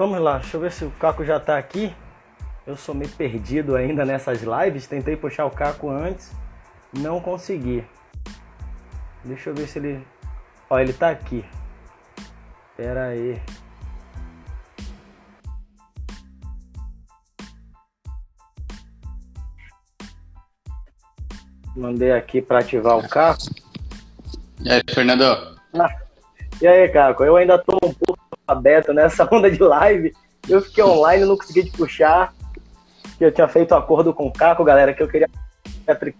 Vamos lá, deixa eu ver se o Caco já tá aqui. Eu sou meio perdido ainda nessas lives. Tentei puxar o Caco antes, não consegui. Deixa eu ver se ele. Ó, ele tá aqui. Pera aí. Mandei aqui para ativar o Caco. E aí, Fernando? Ah, e aí, Caco? Eu ainda tô aberto nessa onda de live. Eu fiquei online, não consegui te puxar. Eu tinha feito um acordo com o Caco, galera, que eu queria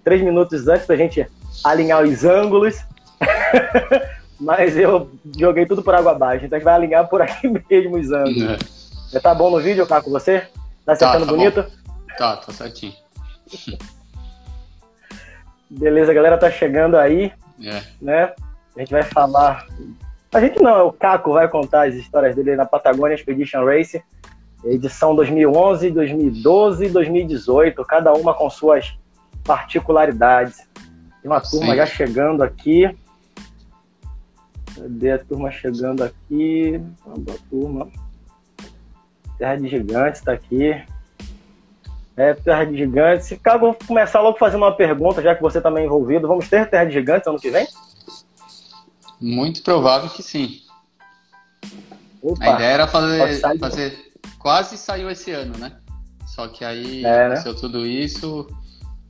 três minutos antes pra gente alinhar os ângulos. Mas eu joguei tudo por água abaixo. Então a gente vai alinhar por aqui mesmo os ângulos. É. Tá bom no vídeo, Caco, você? Tá acertando tá, tá bonito? Bom. Tá, tá certinho. Beleza, a galera tá chegando aí, é. né? A gente vai falar. A gente não, é o Caco vai contar as histórias dele na Patagônia Expedition Race, edição 2011, 2012 e 2018, cada uma com suas particularidades. Tem uma turma Sim. já chegando aqui. Cadê a turma chegando aqui? Boa turma. Terra de Gigantes está aqui. É, Terra de Gigantes. Se caso vou começar logo fazendo uma pergunta, já que você também tá envolvido. Vamos ter Terra de Gigantes ano que vem? Muito provável que sim. Opa, a ideia era fazer, fazer. Quase saiu esse ano, né? Só que aí é, né? aconteceu tudo isso.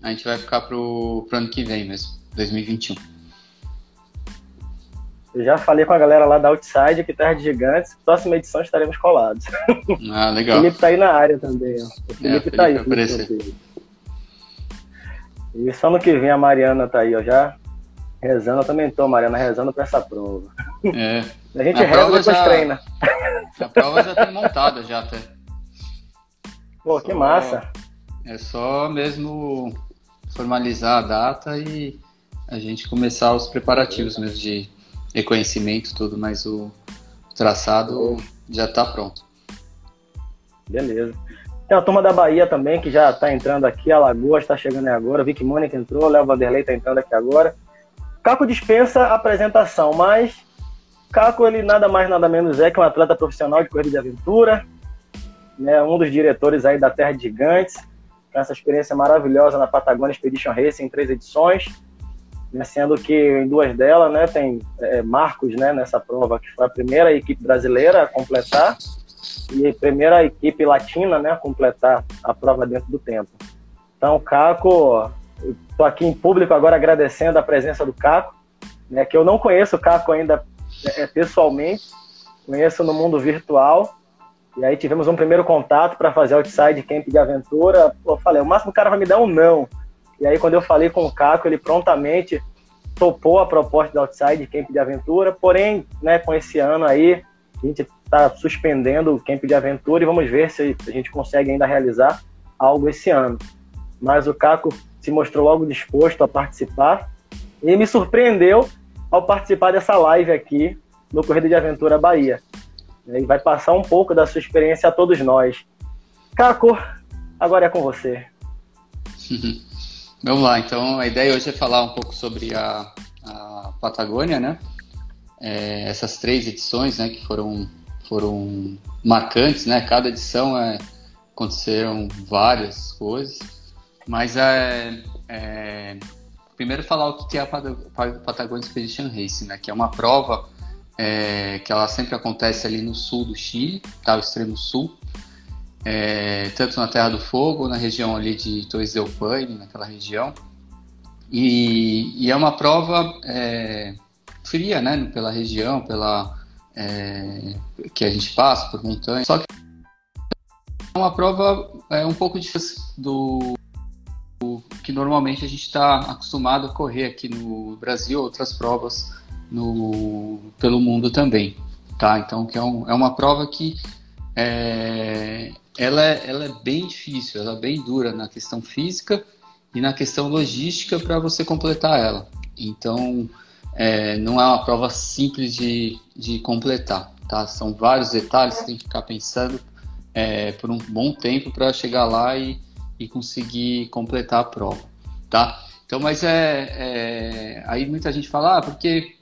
A gente vai ficar pro, pro ano que vem mesmo, 2021. Eu já falei com a galera lá da Outside que Terra de Gigantes, próxima edição estaremos colados. Ah, legal. o Felipe tá aí na área também, ó. O Felipe, é, tá aí. E só no que vem a Mariana tá aí, ó, já rezando. Eu também tô, Mariana, rezando pra essa prova. É. A gente a reza e depois já... treina. A prova já tá montada já até. Pô, só... que massa. É só mesmo formalizar a data e a gente começar os preparativos mesmo de reconhecimento, tudo, mas o traçado já está pronto. Beleza. Tem a turma da Bahia também, que já está entrando aqui, a Lagoa está chegando aí agora, Vicky Mônica entrou, Léo Vanderlei está entrando aqui agora. Caco dispensa apresentação, mas Caco, ele nada mais nada menos é que um atleta profissional de corrida de aventura, né, um dos diretores aí da Terra de Gigantes, essa experiência maravilhosa na Patagônia Expedition Racing em três edições, né, sendo que em duas delas né, tem é, Marcos né, nessa prova, que foi a primeira equipe brasileira a completar e a primeira equipe latina né, a completar a prova dentro do tempo. Então, Caco, estou aqui em público agora agradecendo a presença do Caco, né, que eu não conheço o Caco ainda é, pessoalmente, conheço no mundo virtual, e aí tivemos um primeiro contato para fazer outside camp de aventura. Eu falei, o máximo o cara vai me dar um não. E aí, quando eu falei com o Caco, ele prontamente topou a proposta do Outside Camp de Aventura, porém, né, com esse ano aí, a gente está suspendendo o Camp de Aventura e vamos ver se a gente consegue ainda realizar algo esse ano. Mas o Caco se mostrou logo disposto a participar e me surpreendeu ao participar dessa live aqui no Corrida de Aventura Bahia. E vai passar um pouco da sua experiência a todos nós. Caco, agora é com você. Vamos lá, então a ideia hoje é falar um pouco sobre a, a Patagônia, né? É, essas três edições, né, que foram, foram marcantes, né? Cada edição é, aconteceram várias coisas, mas é, é primeiro falar o que é a Patagonia Expedition Race, né? Que é uma prova é, que ela sempre acontece ali no sul do Chile, tá? O extremo sul é, tanto na Terra do Fogo, na região ali de Torres del Paine, naquela região. E, e é uma prova é, fria, né, pela região, pela é, que a gente passa por montanhas. Só que é uma prova é, um pouco diferente do, do que normalmente a gente está acostumado a correr aqui no Brasil, outras provas no, pelo mundo também, tá? Então que é, um, é uma prova que é, ela, é, ela é bem difícil, ela é bem dura na questão física e na questão logística para você completar ela. Então, é, não é uma prova simples de, de completar, tá? São vários detalhes que tem que ficar pensando é, por um bom tempo para chegar lá e, e conseguir completar a prova, tá? Então, mas é, é, aí muita gente fala, ah, porque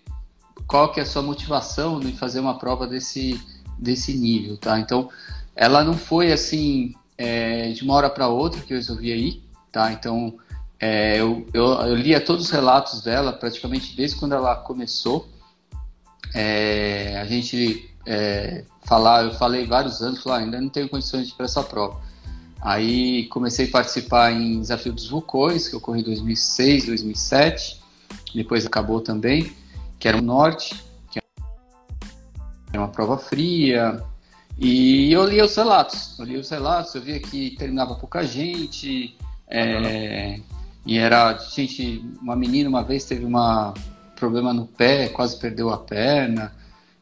qual que é a sua motivação em fazer uma prova desse desse nível, tá? Então, ela não foi assim é, de uma hora para outra que eu resolvi ir, tá? Então, é, eu, eu, eu, lia todos os relatos dela, praticamente desde quando ela começou. É, a gente é, falar, eu falei vários anos, falei, ah, ainda não tenho condições de ir para essa prova. Aí comecei a participar em Desafio dos Vulcões, que ocorreu em 2006, 2007, depois acabou também, que era o Norte, que era uma prova fria, e eu li os relatos, eu li os relatos, eu via que terminava pouca gente, é, e era, gente, uma menina uma vez teve uma problema no pé, quase perdeu a perna,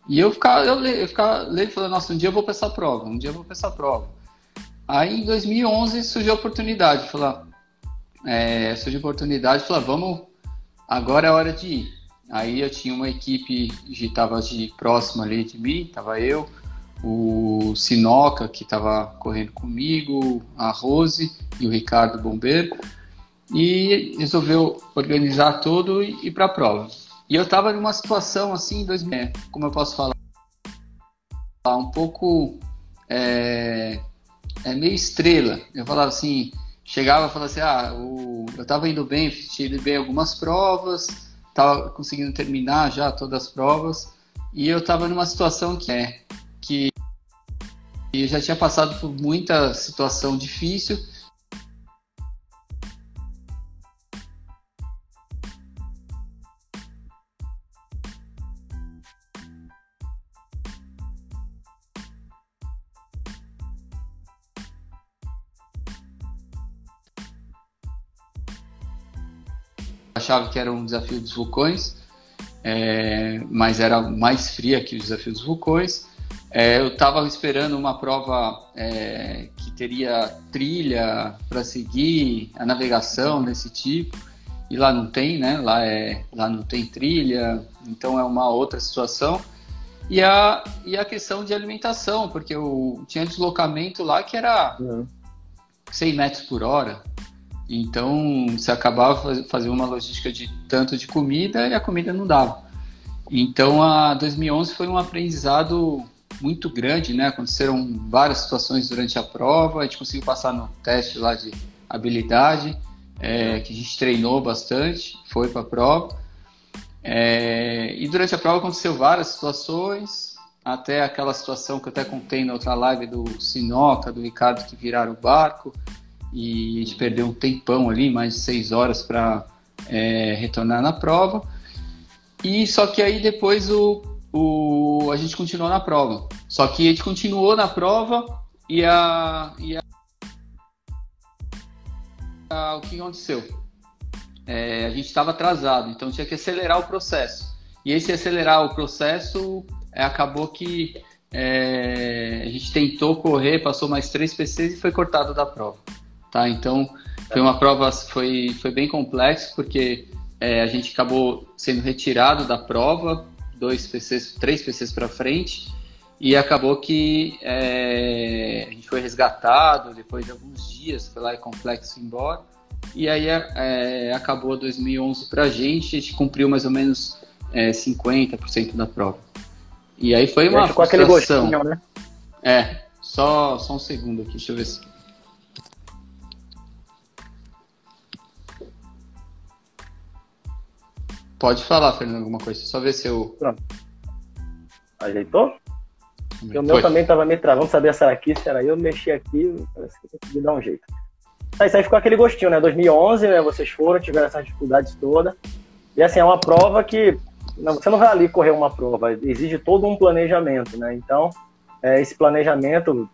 e eu ficava, eu, eu ficava lendo e falando, nossa, um dia eu vou para essa prova, um dia eu vou para essa prova. Aí em 2011 surgiu a oportunidade, falar, é, surgiu a oportunidade, falar, vamos, agora é hora de ir. Aí eu tinha uma equipe que estava de próximo ali de mim, estava eu, o Sinoca, que estava correndo comigo, a Rose e o Ricardo Bombeiro, e resolveu organizar tudo e ir para a prova. E eu estava numa situação assim, 2000, como eu posso falar, um pouco é, é meio estrela. Eu falava assim, chegava e falava assim, ah, o, eu estava indo bem, tive bem algumas provas, estava conseguindo terminar já todas as provas, e eu estava numa situação que é que eu já tinha passado por muita situação difícil achava que era um desafio dos vulcões, é, mas era mais fria que o desafio dos vulcões. É, eu estava esperando uma prova é, que teria trilha para seguir, a navegação desse tipo, e lá não tem, né? Lá, é, lá não tem trilha, então é uma outra situação. E a, e a questão de alimentação, porque eu tinha deslocamento lá que era uhum. 100 metros por hora, então, você acabava fazendo uma logística de tanto de comida e a comida não dava. Então, a 2011 foi um aprendizado muito grande, né? Aconteceram várias situações durante a prova, a gente conseguiu passar no teste lá de habilidade, é, que a gente treinou bastante, foi para a prova. É, e durante a prova aconteceu várias situações, até aquela situação que eu até contei na outra live do Sinoca, do Ricardo que viraram o barco, e a gente perdeu um tempão ali, mais de seis horas para é, retornar na prova. E só que aí depois o, o, a gente continuou na prova. Só que a gente continuou na prova e a, e a, a o que aconteceu? É, a gente estava atrasado, então tinha que acelerar o processo. E esse acelerar o processo é, acabou que é, a gente tentou correr, passou mais três PCs e foi cortado da prova tá? Então foi uma prova foi foi bem complexa porque é, a gente acabou sendo retirado da prova, dois PCs, três PCs para frente e acabou que é, a gente foi resgatado depois de alguns dias, foi lá e complexo embora. E aí é, acabou 2011 para a gente, a gente cumpriu mais ou menos é, 50% da prova. E aí foi uma com aquele gostinho, né? É, só, só um segundo aqui, deixa eu ver se Pode falar, Fernando, alguma coisa. Só ver se eu. Pronto. Ajeitou? Porque o meu também estava me travando, sabia se era aqui, se era eu, mexi aqui, parece que eu consegui dar um jeito. Aí, isso aí ficou aquele gostinho, né? 2011, né? Vocês foram, tiveram essas dificuldades todas. E assim, é uma prova que. Não, você não vai ali correr uma prova, exige todo um planejamento, né? Então, é, esse planejamento,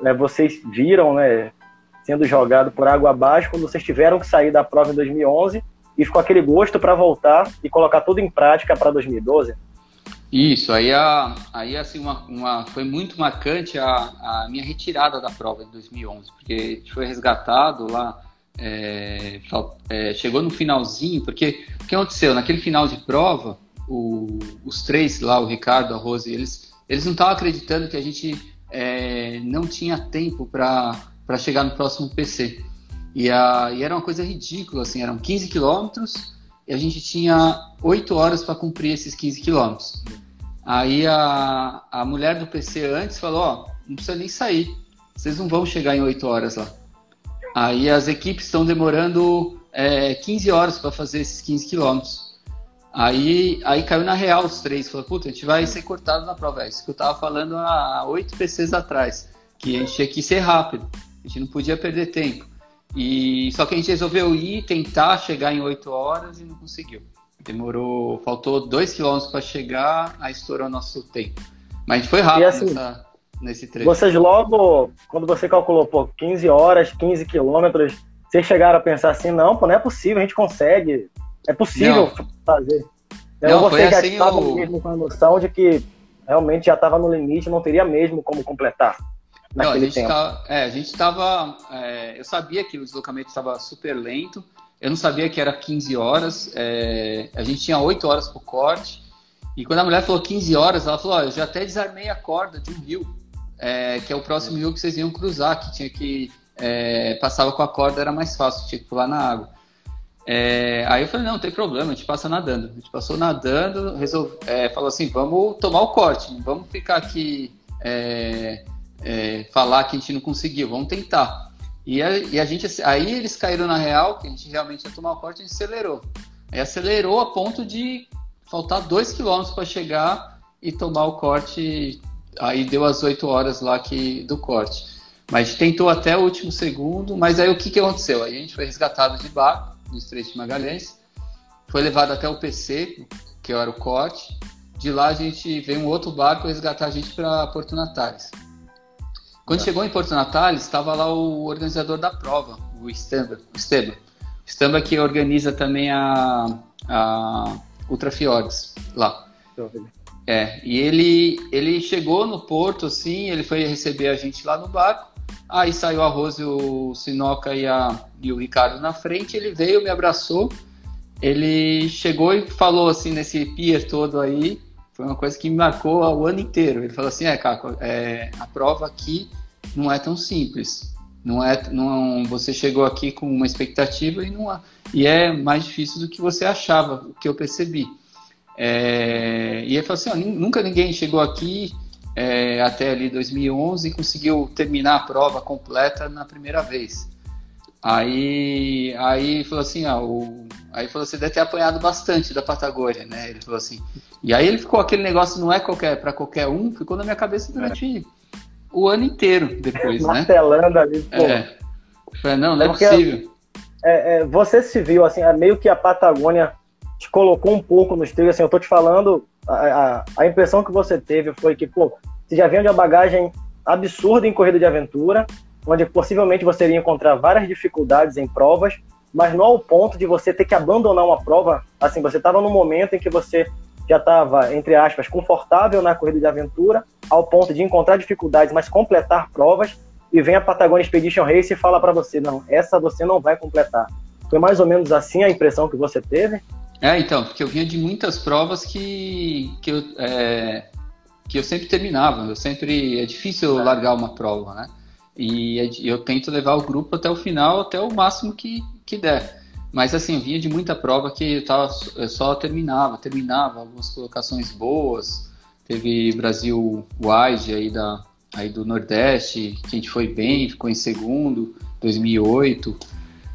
né, vocês viram, né? Sendo jogado por água abaixo, quando vocês tiveram que sair da prova em 2011 e ficou aquele gosto para voltar e colocar tudo em prática para 2012? Isso, aí, a, aí assim, uma, uma, foi muito marcante a, a minha retirada da prova em 2011, porque a gente foi resgatado lá, é, é, chegou no finalzinho, porque o que aconteceu? Naquele final de prova, o, os três lá, o Ricardo, a Rose, eles, eles não estavam acreditando que a gente é, não tinha tempo para chegar no próximo PC. E, a, e era uma coisa ridícula, assim, eram 15 quilômetros e a gente tinha 8 horas para cumprir esses 15 quilômetros. Aí a, a mulher do PC antes falou, ó, não precisa nem sair, vocês não vão chegar em 8 horas lá. Aí as equipes estão demorando é, 15 horas para fazer esses 15 quilômetros. Aí, aí caiu na real os três. Falou, puta, a gente vai ser cortado na prova. É isso que eu tava falando há oito PCs atrás. Que a gente tinha que ser rápido. A gente não podia perder tempo. E só que a gente resolveu ir, tentar chegar em oito horas e não conseguiu. Demorou, faltou dois quilômetros para chegar, aí estourou nosso tempo. Mas a gente foi rápido assim, nessa, nesse trecho. Vocês logo, quando você calculou, pô, 15 horas, 15 quilômetros, vocês chegaram a pensar assim, não, pô, não é possível, a gente consegue, é possível não. fazer. Eu não, você já assim estava o... mesmo com a noção de que realmente já estava no limite, não teria mesmo como completar. Não, a gente tempo. Tá, é, a gente estava. É, eu sabia que o deslocamento estava super lento. Eu não sabia que era 15 horas. É, a gente tinha 8 horas para o corte. E quando a mulher falou 15 horas, ela falou: oh, eu já até desarmei a corda de um rio, é, que é o próximo rio que vocês iam cruzar, que tinha que. É, passava com a corda, era mais fácil, tinha que pular na água. É, aí eu falei, não, não tem problema, a gente passa nadando. A gente passou nadando, resolve, é, falou assim, vamos tomar o corte, vamos ficar aqui é, é, falar que a gente não conseguiu, vamos tentar. E a, e a, gente, aí eles caíram na real, que a gente realmente ia tomar o corte, a gente acelerou. Aí acelerou a ponto de faltar dois quilômetros para chegar e tomar o corte. Aí deu as oito horas lá que, do corte. Mas tentou até o último segundo, mas aí o que, que aconteceu? Aí a gente foi resgatado de barco no Estreito de Magalhães, foi levado até o PC, que era o corte. De lá a gente veio um outro barco resgatar a gente para Porto Natales. Quando é. chegou em Porto Natales, estava lá o organizador da prova, o Esteban. O Esteban, Esteban que organiza também a, a Ultra Fiordes lá. É, e ele, ele chegou no porto, assim, ele foi receber a gente lá no barco. Aí saiu a Rose, o Sinoca e, a, e o Ricardo na frente. Ele veio, me abraçou. Ele chegou e falou assim nesse pier todo aí. Foi uma coisa que me marcou o ano inteiro. Ele falou assim: é, Caco, é, a prova aqui não é tão simples. Não é, não, você chegou aqui com uma expectativa e não e é mais difícil do que você achava, o que eu percebi. É, e ele falou assim: ó, nunca ninguém chegou aqui é, até ali 2011 e conseguiu terminar a prova completa na primeira vez. Aí, aí falou assim, ah, o, aí falou você deve ter apanhado bastante da Patagônia, né? Ele falou assim. E aí ele ficou aquele negócio não é qualquer para qualquer um, ficou na minha cabeça durante é o ano inteiro depois, né? Martelando ali, pô. É. Falei, não, não é Porque, possível. É, é, você se viu, assim, é meio que a Patagônia te colocou um pouco nos trilhos, assim, eu tô te falando, a, a, a, impressão que você teve foi que, pô, você já vinha de uma bagagem absurda em corrida de aventura, onde possivelmente você iria encontrar várias dificuldades em provas, mas não ao ponto de você ter que abandonar uma prova, assim, você estava no momento em que você já estava, entre aspas, confortável na corrida de aventura, ao ponto de encontrar dificuldades, mas completar provas, e vem a Patagonia Expedition Race e fala para você, não, essa você não vai completar. Foi mais ou menos assim a impressão que você teve? É, então, porque eu vinha de muitas provas que, que, eu, é, que eu sempre terminava. Eu sempre é difícil eu largar uma prova, né? E é eu tento levar o grupo até o final, até o máximo que, que der. Mas assim, vinha de muita prova que eu, tava, eu só terminava, terminava, algumas colocações boas. Teve Brasil Wide aí, da, aí do Nordeste, que a gente foi bem, ficou em segundo, 2008.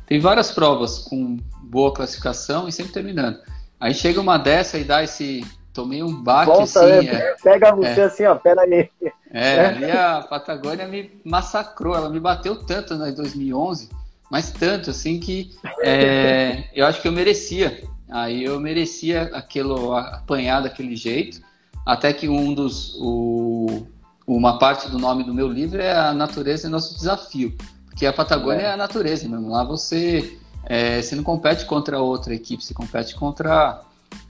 Tem várias provas com boa classificação e sempre terminando. Aí chega uma dessa e dá esse. Tomei um baque Volta, assim. Né? É, pega você é, assim, ó, pera aí. É, ali a Patagônia me massacrou, ela me bateu tanto em 2011 mas tanto assim que é, eu acho que eu merecia. Aí eu merecia aquilo apanhar daquele jeito, até que um dos o, uma parte do nome do meu livro é a natureza é nosso desafio, porque a Patagônia é, é a natureza mesmo. Lá você é, você não compete contra outra equipe, você compete contra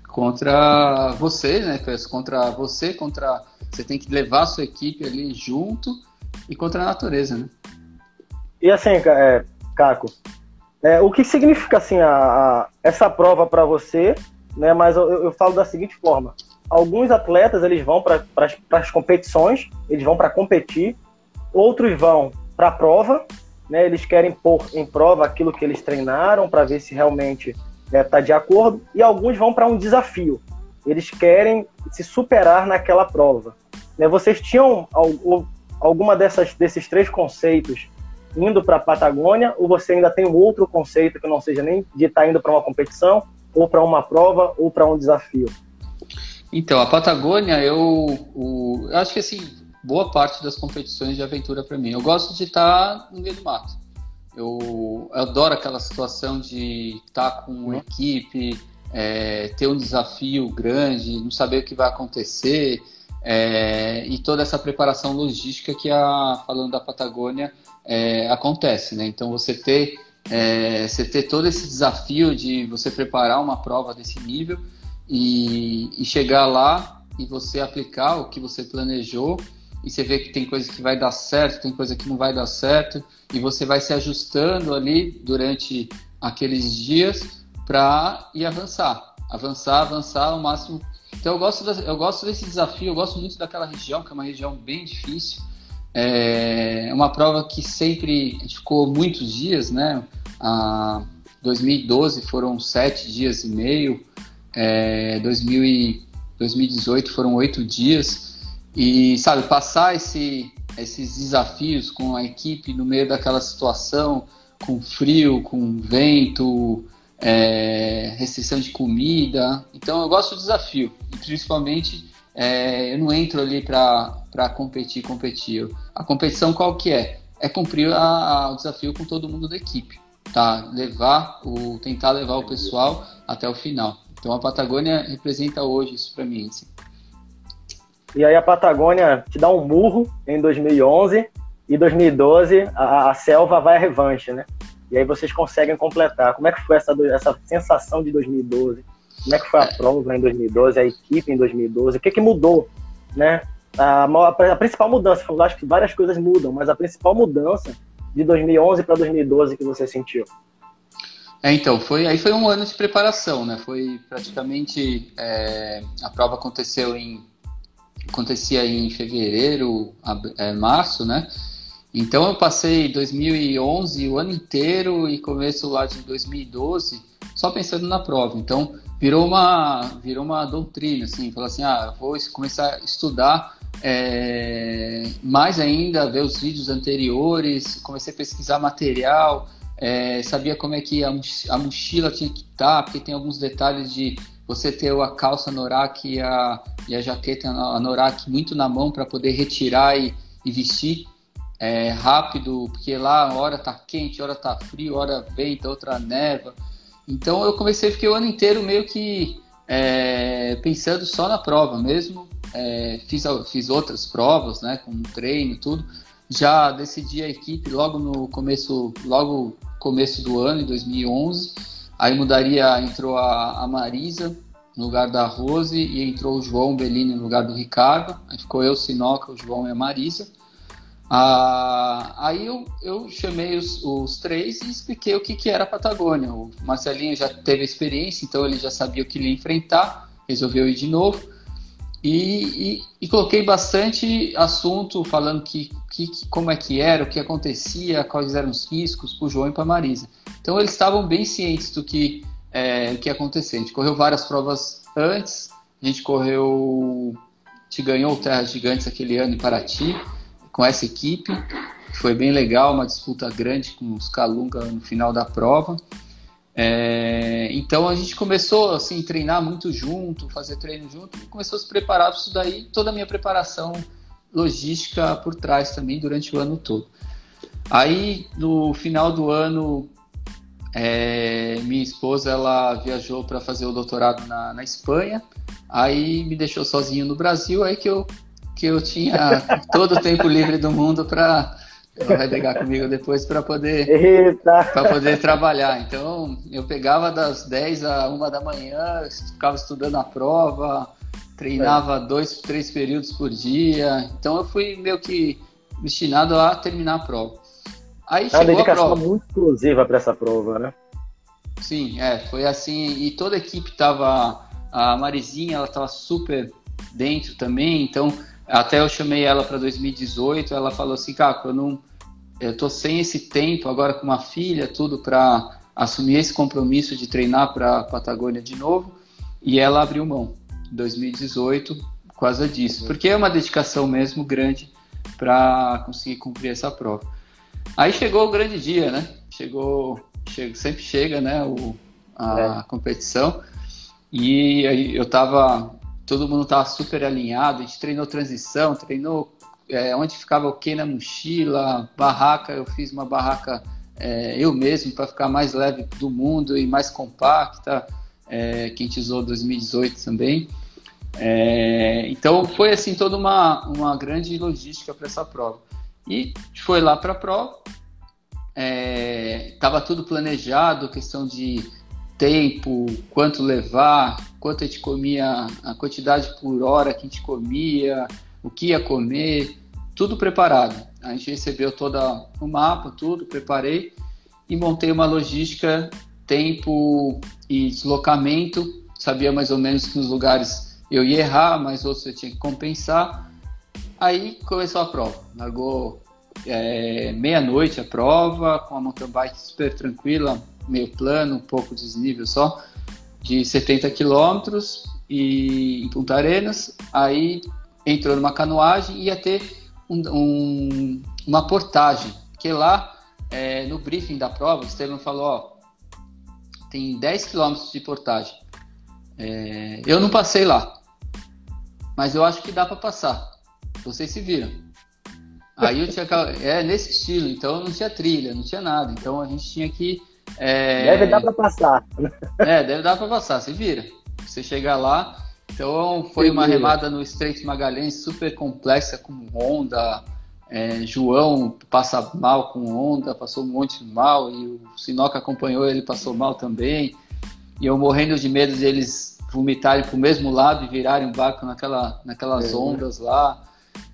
contra você, né? Contra você, contra você tem que levar a sua equipe ali junto e contra a natureza, né? E assim, é, Caco. É, o que significa assim a, a essa prova para você? Né, mas eu, eu, falo da seguinte forma: alguns atletas eles vão para as competições, eles vão para competir, outros vão para a prova, né, eles querem pôr em prova aquilo que eles treinaram para ver se realmente está é, tá de acordo, e alguns vão para um desafio. Eles querem se superar naquela prova. Né? Vocês tinham alguma dessas, desses três conceitos indo para a Patagônia ou você ainda tem outro conceito que não seja nem de estar tá indo para uma competição ou para uma prova ou para um desafio? Então, a Patagônia, eu, eu acho que assim, boa parte das competições de aventura para mim. Eu gosto de estar tá no meio do mato. Eu, eu adoro aquela situação de estar tá com uma uhum. equipe, é, ter um desafio grande, não saber o que vai acontecer é, e toda essa preparação logística que a falando da Patagônia é, acontece, né? Então você ter é, você ter todo esse desafio de você preparar uma prova desse nível e, e chegar lá e você aplicar o que você planejou e você vê que tem coisa que vai dar certo, tem coisa que não vai dar certo, e você vai se ajustando ali durante aqueles dias para ir avançar, avançar, avançar ao máximo. Então eu gosto, eu gosto desse desafio, eu gosto muito daquela região, que é uma região bem difícil. É uma prova que sempre ficou muitos dias, né? A 2012 foram sete dias e meio, é, 2000 e 2018 foram oito dias. E, sabe, passar esse, esses desafios com a equipe no meio daquela situação, com frio, com vento, é, restrição de comida. Então eu gosto do desafio. E principalmente é, eu não entro ali para competir, competir. A competição qual que é? É cumprir a, a, o desafio com todo mundo da equipe. Tá? Levar o, tentar levar o pessoal até o final. Então a Patagônia representa hoje isso para mim. Assim. E aí a Patagônia te dá um murro em 2011 e 2012 a, a selva vai à revanche, né? E aí vocês conseguem completar. Como é que foi essa, essa sensação de 2012? Como é que foi a prova em 2012, a equipe em 2012? O que, que mudou, né? A, a, a principal mudança, eu acho que várias coisas mudam, mas a principal mudança de 2011 para 2012 que você sentiu? É, então, foi, aí foi um ano de preparação, né? Foi praticamente, é, a prova aconteceu em, acontecia em fevereiro, é, março, né? Então eu passei 2011 o ano inteiro e começo lá de 2012 só pensando na prova. Então virou uma virou uma doutrina assim, falou assim, ah, vou começar a estudar é, mais ainda, ver os vídeos anteriores, comecei a pesquisar material, é, sabia como é que a, a mochila tinha que estar, porque tem alguns detalhes de você ter a calça Norak e a, e a jaqueta Norak muito na mão para poder retirar e, e vestir é, rápido, porque lá hora tá quente, hora tá frio, hora venta, outra neva. Então eu comecei, fiquei o ano inteiro meio que é, pensando só na prova mesmo. É, fiz, fiz outras provas, né, com treino tudo. Já decidi a equipe logo no começo, logo começo do ano, em 2011. Aí mudaria, entrou a, a Marisa no lugar da Rose e entrou o João Bellini no lugar do Ricardo. Aí ficou eu, Sinoca, o João e a Marisa. Ah, aí eu, eu chamei os, os, três e expliquei o que, que era a Patagônia. O Marcelinho já teve experiência, então ele já sabia o que ele ia enfrentar, resolveu ir de novo. E, e, e coloquei bastante assunto falando que, que, como é que era, o que acontecia, quais eram os riscos para o João e para a Marisa. Então eles estavam bem cientes do que, é, que ia acontecer. A gente correu várias provas antes, a gente correu, a gente ganhou o Terra Gigantes aquele ano em Paraty com essa equipe. Foi bem legal, uma disputa grande com os Calunga no final da prova. É, então a gente começou assim treinar muito junto, fazer treino junto, e começou a se preparar para isso daí. Toda a minha preparação logística por trás também durante o ano todo. Aí no final do ano, é, minha esposa ela viajou para fazer o doutorado na, na Espanha. Aí me deixou sozinho no Brasil, aí que eu que eu tinha todo o tempo livre do mundo para vai pegar comigo depois para poder para poder trabalhar. Então eu pegava das 10 a 1 da manhã, ficava estudando a prova, treinava é. dois, três períodos por dia. Então eu fui meio que destinado a terminar a prova. Aí é uma dedicação muito exclusiva para essa prova, né? Sim, é, foi assim, e toda a equipe tava, a Marizinha, ela tava super dentro também, então até eu chamei ela para 2018, ela falou assim, Caco, eu não, eu tô sem esse tempo agora com uma filha, tudo para assumir esse compromisso de treinar para Patagônia de novo, e ela abriu mão. 2018 por causa disso, porque é uma dedicação mesmo grande para conseguir cumprir essa prova. Aí chegou o grande dia, né? Chegou, chega, sempre chega, né? O, a é. competição e aí eu tava, todo mundo tava super alinhado, a gente treinou transição, treinou é, onde ficava o que na mochila, barraca, eu fiz uma barraca é, eu mesmo para ficar mais leve do mundo e mais compacta, é, que a gente usou 2018 também. É, então foi assim toda uma, uma grande logística para essa prova. E foi lá para a prova, estava é, tudo planejado, questão de tempo, quanto levar, quanto a gente comia, a quantidade por hora que a gente comia, o que ia comer, tudo preparado. A gente recebeu todo o mapa, tudo, preparei e montei uma logística, tempo e deslocamento. Sabia mais ou menos que nos lugares eu ia errar, mas outros eu tinha que compensar. Aí começou a prova. Largou é, meia-noite a prova, com a mountain bike super tranquila, meio plano, um pouco de desnível só, de 70 quilômetros e em Punta Arenas. Aí entrou numa canoagem e ia ter um, um, uma portagem, que lá é, no briefing da prova, o Estevam falou, ó, tem 10 quilômetros de portagem. É, eu não passei lá, mas eu acho que dá para passar. Vocês se viram. Aí eu tinha é nesse estilo, então não tinha trilha, não tinha nada. Então a gente tinha que é... Deve dar para passar. É, deve dar para passar, se vira. Você chegar lá. Então foi uma remada no Estreito Magalhães super complexa com onda. É, João passa mal com onda, passou um monte mal e o Sinoca acompanhou ele, passou mal também. E eu morrendo de medo de eles vomitarem para o mesmo lado e virarem o barco naquela, naquelas é, ondas lá.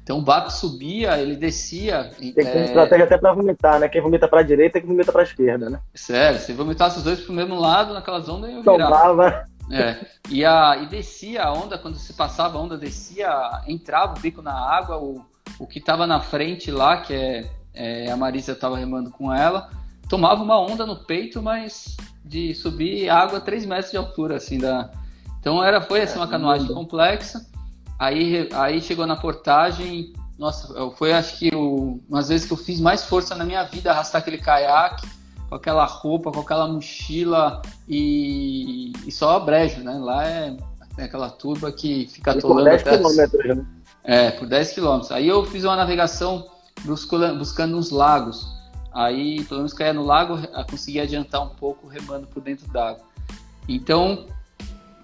Então o barco subia, ele descia. Tem que ter é... estratégia até para vomitar, né? Quem vomita para a direita, quem vomita para a esquerda, né? Sério, se vomitasse os dois para o mesmo lado, naquelas ondas, eu virava. É, e, a, e descia a onda, quando se passava a onda, descia, entrava o bico na água, o, o que estava na frente lá, que é, é a Marisa estava remando com ela, tomava uma onda no peito, mas de subir água a 3 metros de altura, assim, da... Então era, foi assim, uma canoagem complexa, Aí, aí chegou na portagem, nossa, foi acho que o, umas vezes que eu fiz mais força na minha vida arrastar aquele caiaque com aquela roupa, com aquela mochila e, e só brejo, né? Lá é, é aquela turba que fica atolando por 10 quilômetros, né? É, por 10 quilômetros. Aí eu fiz uma navegação buscando, uns lagos. Aí, pelo menos caía no lago, consegui adiantar um pouco remando por dentro d'água. Então,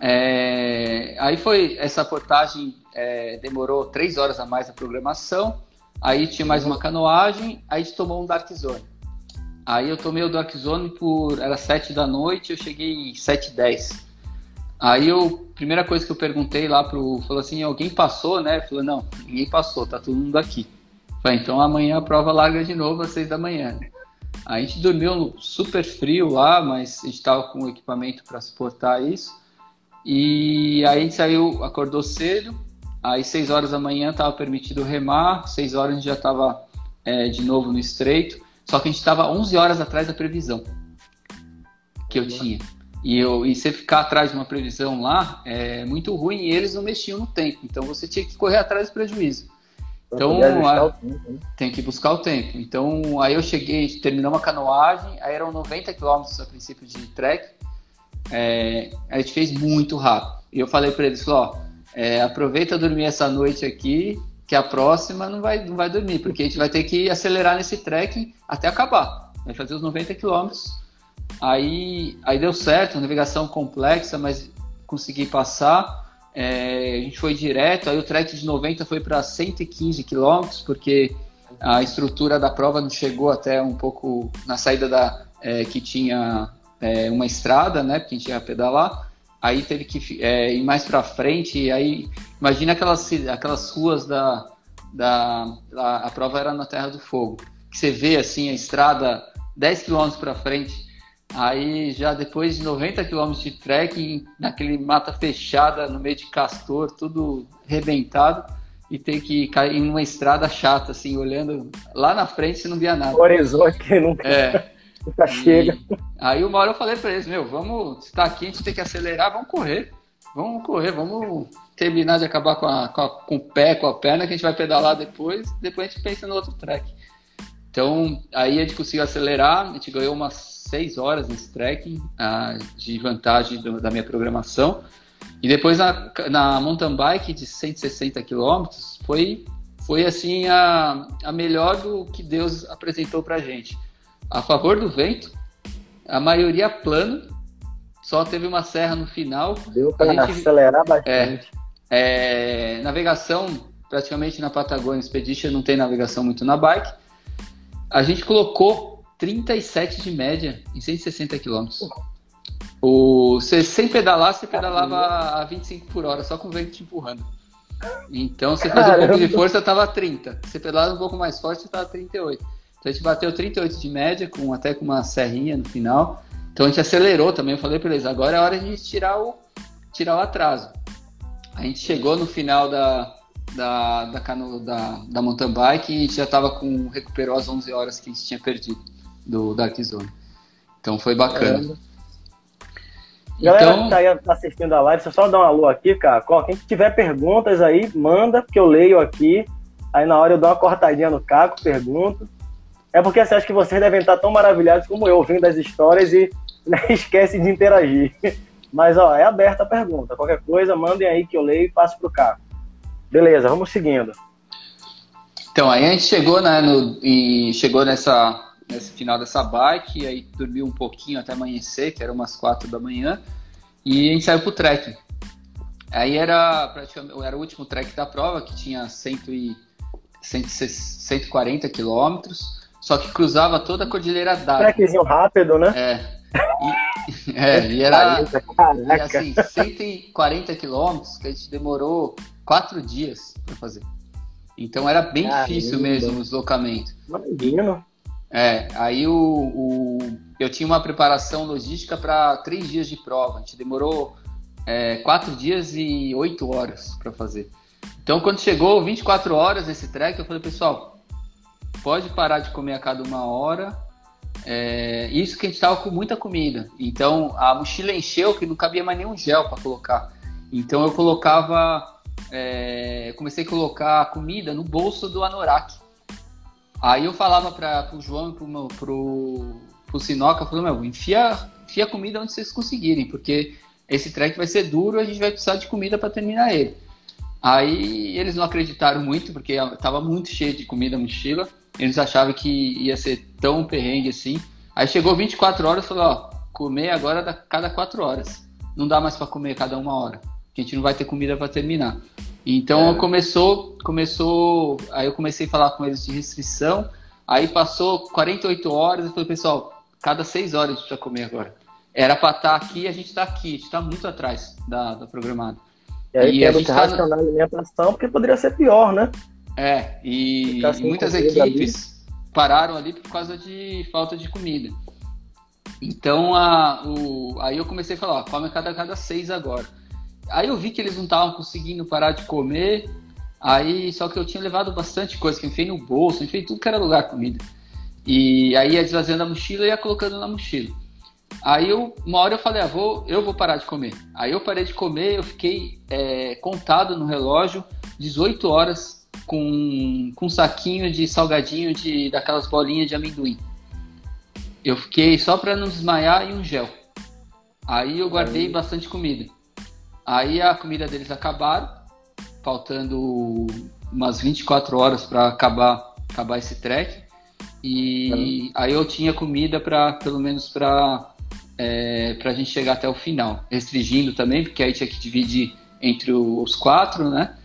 é, aí foi essa portagem é, demorou três horas a mais a programação. Aí tinha mais uma canoagem, aí a gente tomou um Dark Zone. Aí eu tomei o Dark Zone por. Era sete da noite, eu cheguei sete dez. Aí eu, primeira coisa que eu perguntei lá pro. Falou assim: alguém passou, né? Falou: não, ninguém passou, tá todo mundo aqui. Falei, então amanhã a prova larga de novo às seis da manhã. A gente dormiu super frio lá, mas a gente tava com equipamento para suportar isso. E aí a gente saiu, acordou cedo, Aí, 6 horas da manhã, estava permitido remar, 6 horas a gente já estava é, de novo no estreito. Só que a gente estava 11 horas atrás da previsão que eu tinha. E, eu, e você ficar atrás de uma previsão lá é muito ruim e eles não mexiam no tempo. Então você tinha que correr atrás do prejuízo. Então, a, tempo, né? tem que buscar o tempo. Então, aí eu cheguei, terminamos a canoagem, aí eram 90 quilômetros a princípio de trek. É, a gente fez muito rápido. E eu falei para eles, ó, é, aproveita dormir essa noite aqui, que a próxima não vai, não vai dormir, porque a gente vai ter que acelerar nesse trekking até acabar. Vai fazer os 90 quilômetros. Aí, aí deu certo, navegação complexa, mas consegui passar. É, a gente foi direto, aí o trek de 90 foi para 115 quilômetros, porque a estrutura da prova não chegou até um pouco na saída da é, que tinha é, uma estrada, né? Porque a gente ia pedalar aí teve que é, ir mais para frente, aí imagina aquelas, aquelas ruas da, da, da, a prova era na Terra do Fogo, que você vê assim a estrada 10 km para frente, aí já depois de 90 km de trekking, naquele mata fechada, no meio de castor, tudo rebentado, e ter que cair em uma estrada chata, assim, olhando lá na frente você não via nada. O horizonte que não é. Nunca chega. Aí uma hora eu falei pra eles, meu, vamos, se tá aqui, a gente tem que acelerar, vamos correr. vamos correr, vamos terminar de acabar com, a, com, a, com, o pé, com a perna, que a gente vai pedalar depois, depois a gente pensa no outro track. Então, aí a gente conseguiu acelerar, a gente ganhou umas 6 horas nesse trekking uh, de vantagem do, da minha programação. E depois na, na mountain bike de 160 km, foi, foi assim a, a melhor do que Deus apresentou pra gente. A favor do vento, a maioria plano, só teve uma serra no final. Deu para gente, acelerar bastante. É, é, navegação, praticamente na Patagonia Expedition não tem navegação muito na bike. A gente colocou 37 de média em 160 km. O, você, sem pedalar, você pedalava a 25 por hora, só com o vento te empurrando. Então, você fazia um pouco de força, tava 30. Você pedalava um pouco mais forte, você tava 38. Então, a gente bateu 38 de média, com, até com uma serrinha no final. Então, a gente acelerou também. Eu falei para eles, agora é hora de tirar o, tirar o atraso. A gente chegou no final da, da, da, cano, da, da mountain bike e a gente já tava com, recuperou as 11 horas que a gente tinha perdido do Dark Zone. Então, foi bacana. É. Galera então... que tá aí assistindo a live, só dá um alô aqui, cara. Quem tiver perguntas aí, manda, que eu leio aqui. Aí na hora eu dou uma cortadinha no caco, pergunto. É porque você acha que vocês devem estar tão maravilhados como eu, ouvindo as histórias e né, esquece de interagir. Mas, ó, é aberta a pergunta. Qualquer coisa, mandem aí que eu leio e passo pro Caco. Beleza, vamos seguindo. Então, aí a gente chegou, né, no, e chegou nessa, nesse final dessa bike, aí dormiu um pouquinho até amanhecer, que era umas quatro da manhã, e a gente saiu pro trekking. Aí era praticamente era o último trek da prova, que tinha 100 e, 140 quilômetros, só que cruzava toda a Cordilheira d'Água. Trekzinho rápido, né? É. E, é, e era e assim, 140 quilômetros que a gente demorou quatro dias para fazer. Então era bem Caramba. difícil mesmo o deslocamento. Imagina. É, aí o, o, eu tinha uma preparação logística para três dias de prova. A gente demorou é, quatro dias e oito horas para fazer. Então, quando chegou 24 horas esse trek, eu falei, pessoal, pode parar de comer a cada uma hora. É, isso que a gente estava com muita comida. Então, a mochila encheu que não cabia mais nenhum gel para colocar. Então, eu colocava. É, comecei a colocar comida no bolso do anorak. Aí eu falava para o João e pro, pro, pro Sinoca, falando, meu, enfia, enfia comida onde vocês conseguirem, porque esse trek vai ser duro, a gente vai precisar de comida para terminar ele. Aí eles não acreditaram muito, porque estava muito cheio de comida a mochila. Eles achavam que ia ser tão perrengue assim. Aí chegou 24 horas e falou, ó, comer agora a cada 4 horas. Não dá mais para comer cada uma hora. A gente não vai ter comida para terminar. Então é. começou, começou, aí eu comecei a falar com eles de restrição, aí passou 48 horas, eu falei, pessoal, cada 6 horas a gente precisa comer agora. Era para estar tá aqui, a gente está aqui, a gente está muito atrás da, da programada. E aí e a gente tá na alimentação, porque poderia ser pior, né? É, e, e muitas equipes ali. pararam ali por causa de falta de comida. Então, a, o, aí eu comecei a falar, ó, come cada, cada seis agora. Aí eu vi que eles não estavam conseguindo parar de comer. Aí, só que eu tinha levado bastante coisa, que eu enfiei no bolso, enfiei tudo que era lugar comida. E aí ia desvaziando a mochila e ia colocando na mochila. Aí eu, uma hora eu falei, ah, vou, eu vou parar de comer. Aí eu parei de comer, eu fiquei é, contado no relógio 18 horas com, com um saquinho de salgadinho de daquelas bolinhas de amendoim. Eu fiquei só para não desmaiar e um gel. Aí eu guardei bastante comida. Aí a comida deles acabaram, faltando umas 24 horas para acabar, acabar esse trek. E uhum. aí eu tinha comida para pelo menos para é, para a gente chegar até o final, restringindo também, porque aí tinha que dividir entre os quatro, né?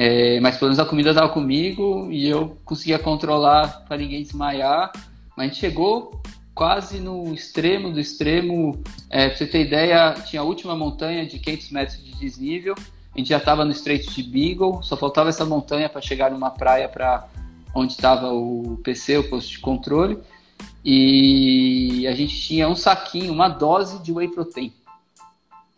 É, mas pelo menos a comida estava comigo e eu conseguia controlar para ninguém desmaiar. Mas a gente chegou quase no extremo do extremo. É, pra você ter ideia, tinha a última montanha de 500 metros de desnível. A gente já estava no Estreito de Beagle, só faltava essa montanha para chegar numa praia para onde estava o PC, o posto de controle. E a gente tinha um saquinho, uma dose de whey protein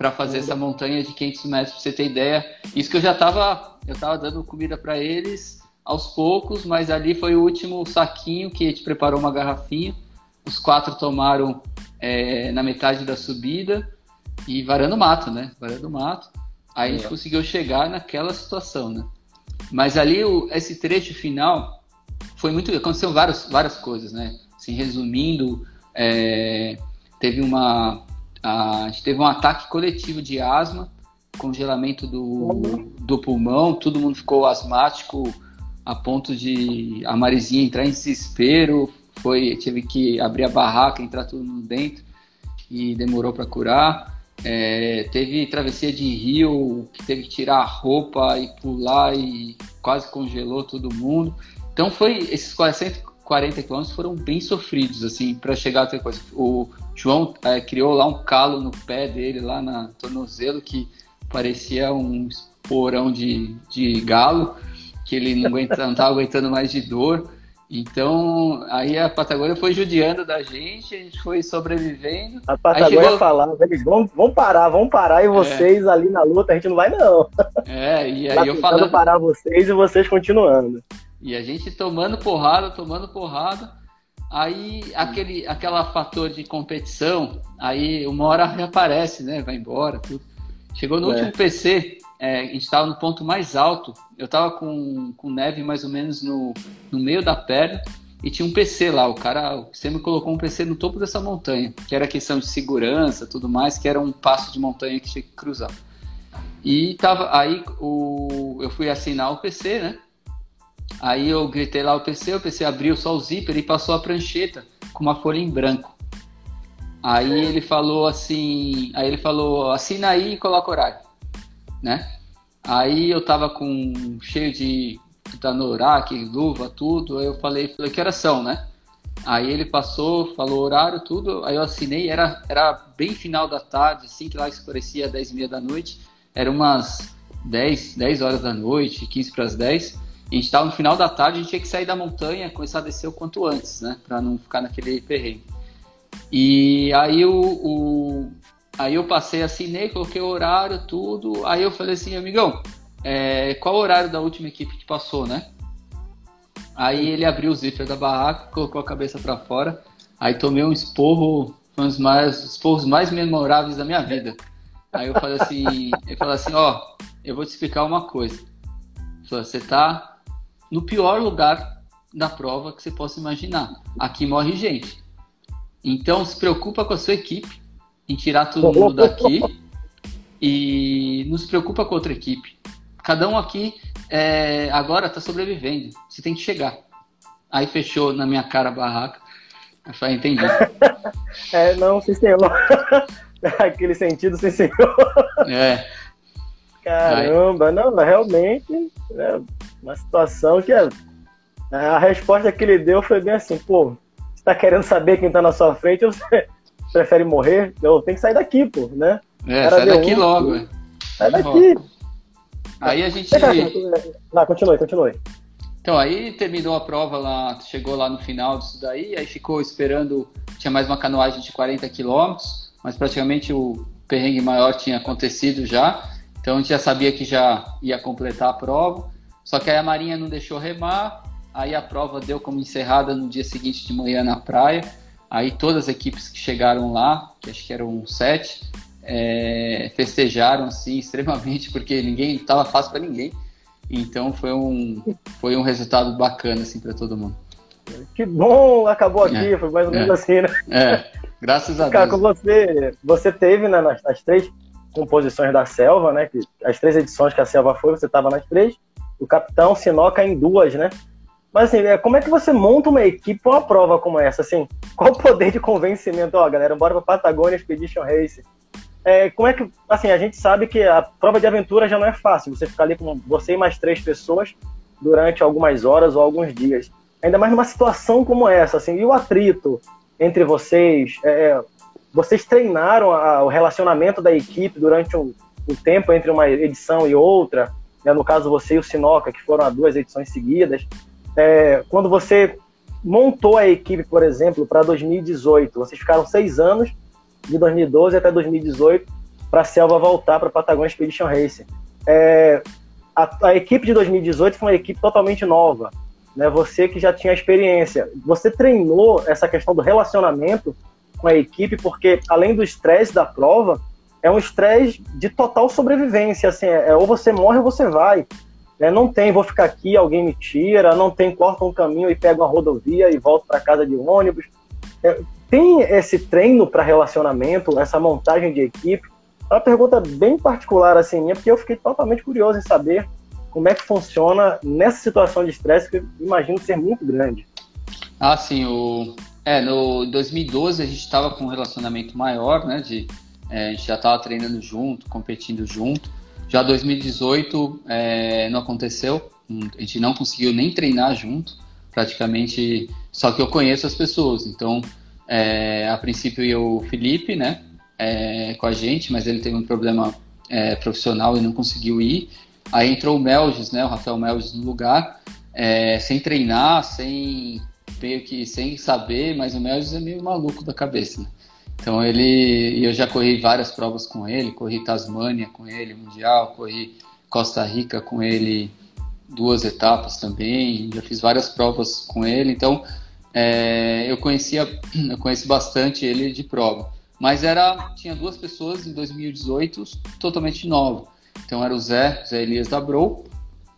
para fazer essa montanha de 500 metros, para você ter ideia. Isso que eu já estava eu tava dando comida para eles aos poucos, mas ali foi o último saquinho que a gente preparou uma garrafinha os quatro tomaram é, na metade da subida. e varando mato, né? Varando mato. Aí a gente é. conseguiu chegar naquela situação, né? Mas ali o, esse trecho final foi muito. Aconteceu várias, várias coisas, né? Assim, resumindo, é, teve uma. A, gente teve um ataque coletivo de asma, congelamento do, do pulmão, todo mundo ficou asmático a ponto de a Marizinha entrar em desespero, foi tive que abrir a barraca, entrar tudo dentro e demorou para curar. É, teve travessia de rio que teve que tirar a roupa e pular e quase congelou todo mundo. Então foi esses 440 quilômetros foram bem sofridos assim para chegar até coisa. O João é, criou lá um calo no pé dele lá na tornozelo que parecia um esporão de, de galo que ele não estava aguentando mais de dor. Então, aí a Patagônia foi judiando da gente, a gente foi sobrevivendo. A Patagônia chegou... falava, eles vão, vão parar, vão parar, e é. vocês é. ali na luta, a gente não vai não. É, e aí eu falando... parar vocês e vocês continuando. E a gente tomando porrada, tomando porrada, aí aquele aquela fator de competição, aí uma hora reaparece, né, vai embora, tudo. Chegou no é. último PC, é, a gente estava no ponto mais alto, eu estava com, com neve mais ou menos no, no meio da perna e tinha um PC lá. O cara sempre colocou um PC no topo dessa montanha, que era questão de segurança tudo mais, que era um passo de montanha que tinha que cruzar. E tava aí o, eu fui assinar o PC, né? Aí eu gritei lá o PC, o PC abriu só o zíper e passou a prancheta com uma folha em branco. Aí ele falou assim, aí ele falou, assina aí e coloca horário, né? Aí eu tava com cheio de tanorak, luva, tudo. Aí eu falei, falei que horas são, né? Aí ele passou, falou horário, tudo. Aí eu assinei, era, era bem final da tarde, assim que lá escurecia 10 e meia da noite. Era umas 10, 10 horas da noite, 15 para as 10. A gente estava no final da tarde, a gente tinha que sair da montanha, começar a descer o quanto antes, né? Para não ficar naquele perrengue. E aí o, o, Aí eu passei, assinei, coloquei o horário, tudo. Aí eu falei assim, amigão, é, qual o horário da última equipe que passou, né? Aí ele abriu o zíper da barraca, colocou a cabeça para fora. Aí tomei um esporro, um dos mais, esporros mais memoráveis da minha vida. Aí eu falei assim, ele falou assim, ó, eu vou te explicar uma coisa. Você tá no pior lugar da prova que você possa imaginar. Aqui morre gente. Então se preocupa com a sua equipe em tirar todo mundo daqui e não se preocupa com outra equipe. Cada um aqui é, agora está sobrevivendo. Você tem que chegar. Aí fechou na minha cara a barraca. Eu falei, entendi. é, não, sim senhor. Aquele sentido, sim senhor. É. Caramba, Aí. não, realmente é uma situação que é, a resposta que ele deu foi bem assim, pô, você tá querendo saber quem tá na sua frente, você prefere morrer, eu tenho que sair daqui, pô, né? É, sai daqui um, logo. É. Sai daqui. Aí a gente. Não, continue, continue. Então, aí terminou a prova lá, chegou lá no final disso daí, aí ficou esperando, tinha mais uma canoagem de 40 quilômetros, mas praticamente o perrengue maior tinha acontecido já, então a gente já sabia que já ia completar a prova, só que aí a Marinha não deixou remar, aí a prova deu como encerrada no dia seguinte de manhã na praia, Aí todas as equipes que chegaram lá, que acho que eram sete, é, festejaram assim extremamente porque ninguém estava fácil para ninguém. Então foi um foi um resultado bacana assim para todo mundo. Que bom, acabou aqui, é, foi mais ou menos é, assim, né? É, graças a Cara, Deus. você, você teve né, nas, nas, três composições da Selva, né? Que, as três edições que a Selva foi, você estava nas três. O Capitão Sinoca em duas, né? Mas assim, é, como é que você monta uma equipe para uma prova como essa? Assim, qual o poder de convencimento? Ó, galera, bora para Patagônia Expedition Race. É, como é que, assim, a gente sabe que a prova de aventura já não é fácil. Você ficar ali com você e mais três pessoas durante algumas horas ou alguns dias. Ainda mais numa situação como essa, assim, e o atrito entre vocês. É, vocês treinaram a, o relacionamento da equipe durante um, um tempo entre uma edição e outra. Né? No caso, você e o Sinoca, que foram a duas edições seguidas é, quando você montou a equipe, por exemplo, para 2018, vocês ficaram seis anos, de 2012 até 2018, para a Selva voltar para a Patagonia Expedition Racing. É, a, a, equipe de 2018 foi uma equipe totalmente nova. Né? Você que já tinha experiência. Você treinou essa questão do relacionamento com a equipe, porque além do estresse da prova, é um estresse de total sobrevivência, assim, é, é, ou você morre ou você vai. É, não tem, vou ficar aqui, alguém me tira, não tem, corta um caminho e pega uma rodovia e volto para casa de ônibus. É, tem esse treino para relacionamento, essa montagem de equipe? É uma pergunta bem particular assim minha, porque eu fiquei totalmente curioso em saber como é que funciona nessa situação de estresse que eu imagino ser muito grande. Ah, sim, o é, no 2012 a gente estava com um relacionamento maior, né, de é, a gente já estava treinando junto, competindo junto. Já 2018 é, não aconteceu, a gente não conseguiu nem treinar junto, praticamente. Só que eu conheço as pessoas, então é, a princípio ia o Felipe, né, é, com a gente, mas ele teve um problema é, profissional e não conseguiu ir. Aí entrou o Melges, né, o Rafael Melges no lugar, é, sem treinar, sem meio que sem saber, mas o Melges é meio maluco da cabeça, né? Então ele, eu já corri várias provas com ele, corri Tasmânia com ele, Mundial, corri Costa Rica com ele duas etapas também, já fiz várias provas com ele, então é, eu conhecia, eu conheci bastante ele de prova. Mas era, tinha duas pessoas em 2018 totalmente novas. Então era o Zé, Zé Elias da Bro,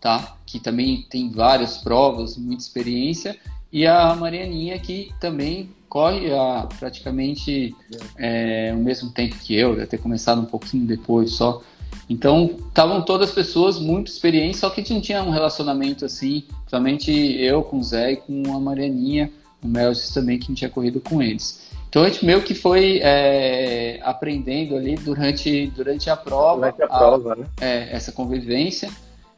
tá? Que também tem várias provas, muita experiência, e a Marianinha que também corre há praticamente é, o mesmo tempo que eu, deve ter começado um pouquinho depois só. Então, estavam todas as pessoas muito experientes, só que a gente não tinha um relacionamento assim, somente eu com o Zé e com a Marianinha, o Melsis também, que não tinha corrido com eles. Então, a gente meio que foi é, aprendendo ali durante, durante a prova, durante a prova a, né? é, essa convivência,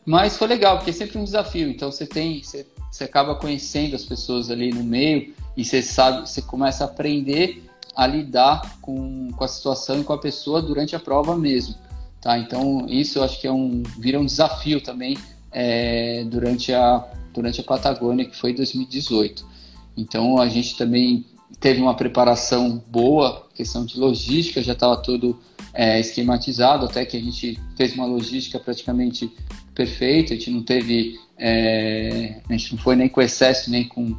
mas foi legal, porque é sempre um desafio. Então, você tem, você, você acaba conhecendo as pessoas ali no meio, e você sabe, você começa a aprender a lidar com, com a situação e com a pessoa durante a prova mesmo, tá? Então isso eu acho que é um vira um desafio também é, durante a durante a Patagônia que foi 2018. Então a gente também teve uma preparação boa, questão de logística já estava tudo é, esquematizado, até que a gente fez uma logística praticamente perfeita, a gente não teve, é, a gente não foi nem com excesso nem com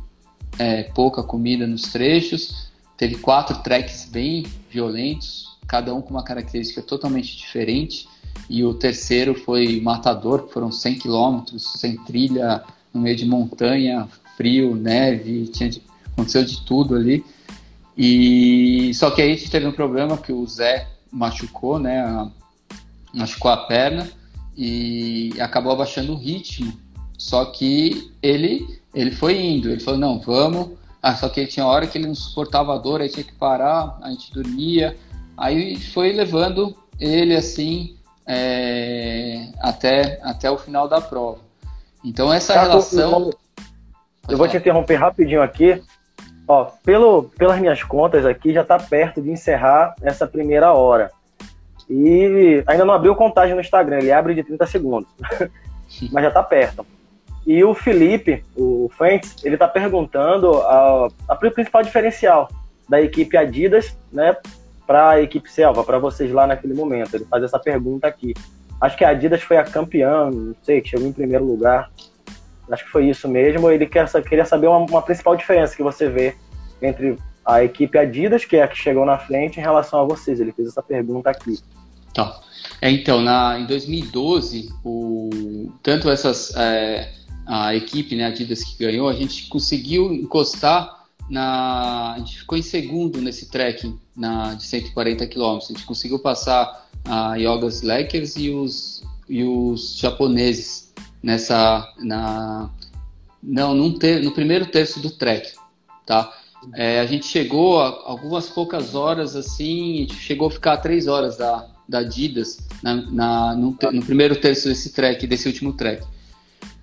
é, pouca comida nos trechos. Teve quatro treks bem violentos, cada um com uma característica totalmente diferente. E o terceiro foi Matador, foram 100 quilômetros, sem trilha, no meio de montanha, frio, neve, tinha de, aconteceu de tudo ali. E só que aí a gente teve um problema que o Zé machucou, né? A, machucou a perna e acabou abaixando o ritmo. Só que ele ele foi indo, ele falou, não, vamos. Ah, só que ele tinha hora que ele não suportava a dor, aí tinha que parar, a gente dormia. Aí foi levando ele assim é, até, até o final da prova. Então essa relação. Eu vou, eu vou te interromper rapidinho aqui. Ó, pelo, pelas minhas contas aqui, já está perto de encerrar essa primeira hora. E ainda não abriu contagem no Instagram, ele abre de 30 segundos. Mas já está perto. E o Felipe, o Fentes, ele está perguntando a, a principal diferencial da equipe Adidas, né, para a equipe Selva, para vocês lá naquele momento. Ele faz essa pergunta aqui. Acho que a Adidas foi a campeã, não sei, que chegou em primeiro lugar. Acho que foi isso mesmo. Ele quer, queria saber uma, uma principal diferença que você vê entre a equipe Adidas, que é a que chegou na frente, em relação a vocês. Ele fez essa pergunta aqui. Tá. É, então, na, em 2012, o, tanto essas. É a equipe, né, a Adidas que ganhou, a gente conseguiu encostar na. A gente ficou em segundo nesse trekking na, de 140 km. A gente conseguiu passar a Yogas Lakers e os, e os japoneses nessa. Na, não, num ter, no primeiro terço do trek, tá? É, a gente chegou a algumas poucas horas assim, a gente chegou a ficar três horas da, da Adidas na, na no, no, primeiro terço desse trek, desse último trek.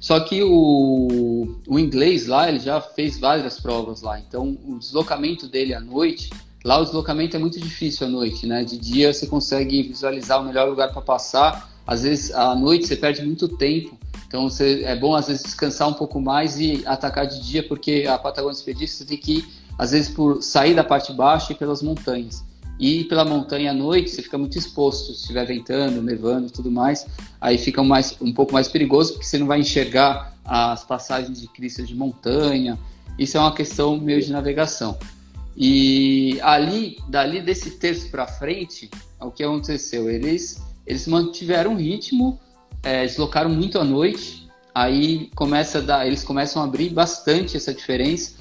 Só que o, o inglês lá, ele já fez várias provas lá. Então, o deslocamento dele à noite, lá o deslocamento é muito difícil à noite, né? De dia você consegue visualizar o melhor lugar para passar. Às vezes, à noite você perde muito tempo. Então, você, é bom às vezes descansar um pouco mais e atacar de dia, porque a Patagônia Expedition você tem que às vezes, por sair da parte baixa e pelas montanhas. E pela montanha à noite você fica muito exposto, se estiver ventando, nevando e tudo mais, aí fica mais, um pouco mais perigoso, porque você não vai enxergar as passagens de cristas de montanha. Isso é uma questão meio de navegação. E ali, dali desse terço para frente, o que aconteceu? Eles, eles mantiveram um ritmo, é, deslocaram muito à noite, aí começa dar, eles começam a abrir bastante essa diferença.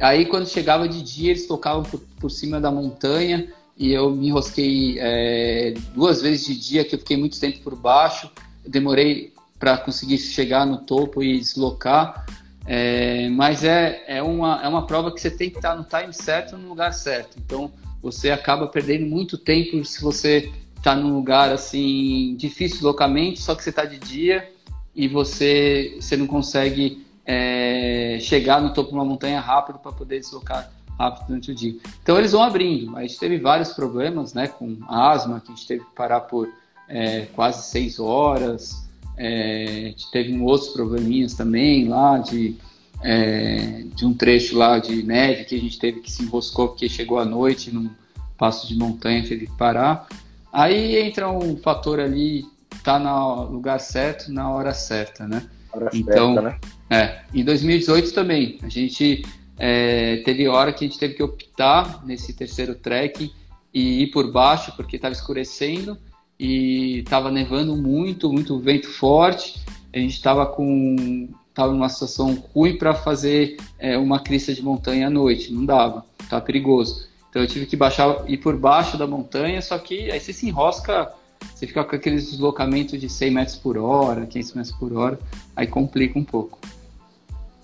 Aí quando chegava de dia, eles tocavam por, por cima da montanha e eu me enrosquei é, duas vezes de dia, que eu fiquei muito tempo por baixo. Demorei para conseguir chegar no topo e deslocar. É, mas é, é, uma, é uma prova que você tem que estar no time certo, no lugar certo. Então você acaba perdendo muito tempo se você está num lugar assim difícil locamente, só que você está de dia e você, você não consegue é, chegar no topo de uma montanha rápido para poder deslocar rápido durante o dia. Então eles vão abrindo. A gente teve vários problemas, né, com asma, que a gente teve que parar por é, quase seis horas. É, a gente teve outros probleminhas também lá de, é, de um trecho lá de neve que a gente teve que se enroscou porque chegou à noite num passo de montanha teve que parar. Aí entra um fator ali, tá no lugar certo, na hora certa, né? Hora então, certa, né? É, em 2018 também, a gente é, teve hora que a gente teve que optar nesse terceiro trek e ir por baixo porque estava escurecendo e estava nevando muito, muito vento forte. A gente estava com estava numa situação ruim para fazer é, uma crista de montanha à noite, não dava, estava perigoso. Então eu tive que baixar, ir por baixo da montanha, só que aí você se enrosca, você fica com aqueles deslocamentos de 100 metros por hora, 500 metros por hora, aí complica um pouco.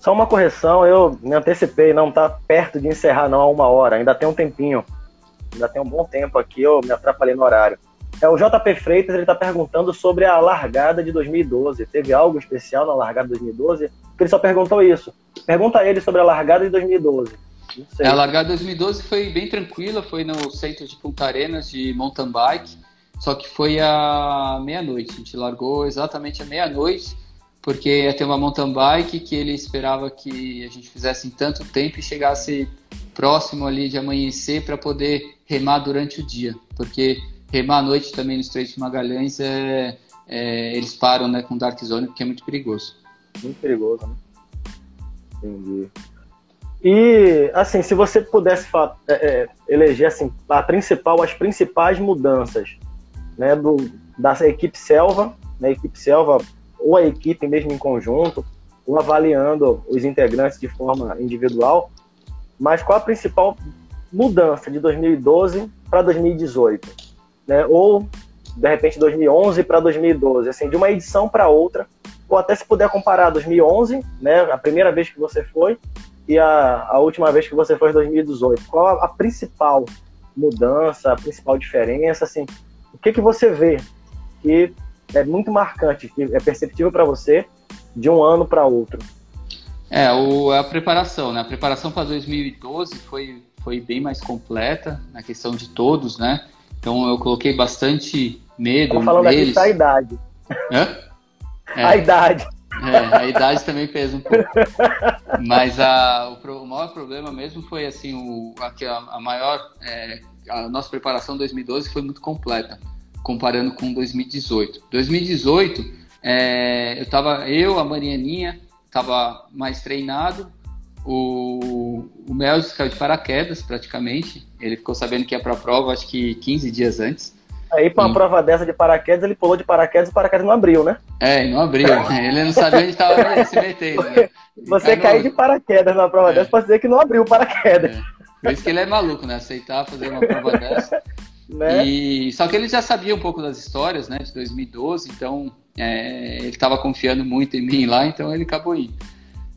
Só uma correção, eu me antecipei, não está perto de encerrar não a uma hora, ainda tem um tempinho, ainda tem um bom tempo aqui, eu me atrapalhei no horário. É, o JP Freitas ele está perguntando sobre a largada de 2012. Teve algo especial na largada de 2012? Porque ele só perguntou isso. Pergunta a ele sobre a largada de 2012. É, a largada de 2012 foi bem tranquila, foi no centro de Punta Arenas de mountain bike, só que foi à meia-noite. A gente largou exatamente à meia-noite, porque ia ter uma mountain bike que ele esperava que a gente fizesse em tanto tempo e chegasse próximo ali de amanhecer para poder remar durante o dia, porque remar à noite também no Estreito de Magalhães, é, é, eles param né, com Dark Zone, porque é muito perigoso. Muito perigoso, né? Entendi. E, assim, se você pudesse é, é, eleger, assim, a principal, as principais mudanças, né, do, da equipe Selva, né, equipe Selva, ou a equipe mesmo em conjunto, ou avaliando os integrantes de forma individual, mas qual a principal mudança de 2012 para 2018? né? Ou de repente 2011 para 2012, assim, de uma edição para outra, ou até se puder comparar 2011, né, a primeira vez que você foi, e a, a última vez que você foi em 2018. Qual a, a principal mudança, a principal diferença, assim, o que que você vê que é muito marcante, que é perceptível para você de um ano para outro? É, o, a preparação, né? A preparação para 2012 foi, foi bem mais completa na questão de todos, né? Então eu coloquei bastante medo Estamos falando neles. aqui da idade. Hã? É, a idade. É, a idade também pesa um pouco. Mas a, o, o, maior problema mesmo foi assim, o, a, a maior. É, a nossa preparação 2012 foi muito completa, comparando com 2018. 2018, é, eu tava, eu, a Marianinha, estava mais treinado, o, o Melges caiu de paraquedas, praticamente. Ele ficou sabendo que ia para a prova, acho que 15 dias antes. Aí, para uma prova dessa de paraquedas, ele pulou de paraquedas e o paraquedas não abriu, né? É, não abriu. ele não sabia onde estava se metendo. Né? Você cair de paraquedas numa prova é. dessa, pode dizer que não abriu o paraquedas. É. Por isso que ele é maluco, né? Aceitar fazer uma prova dessa. Né? E, só que ele já sabia um pouco das histórias, né? De 2012, então é, ele estava confiando muito em mim lá, então ele acabou indo.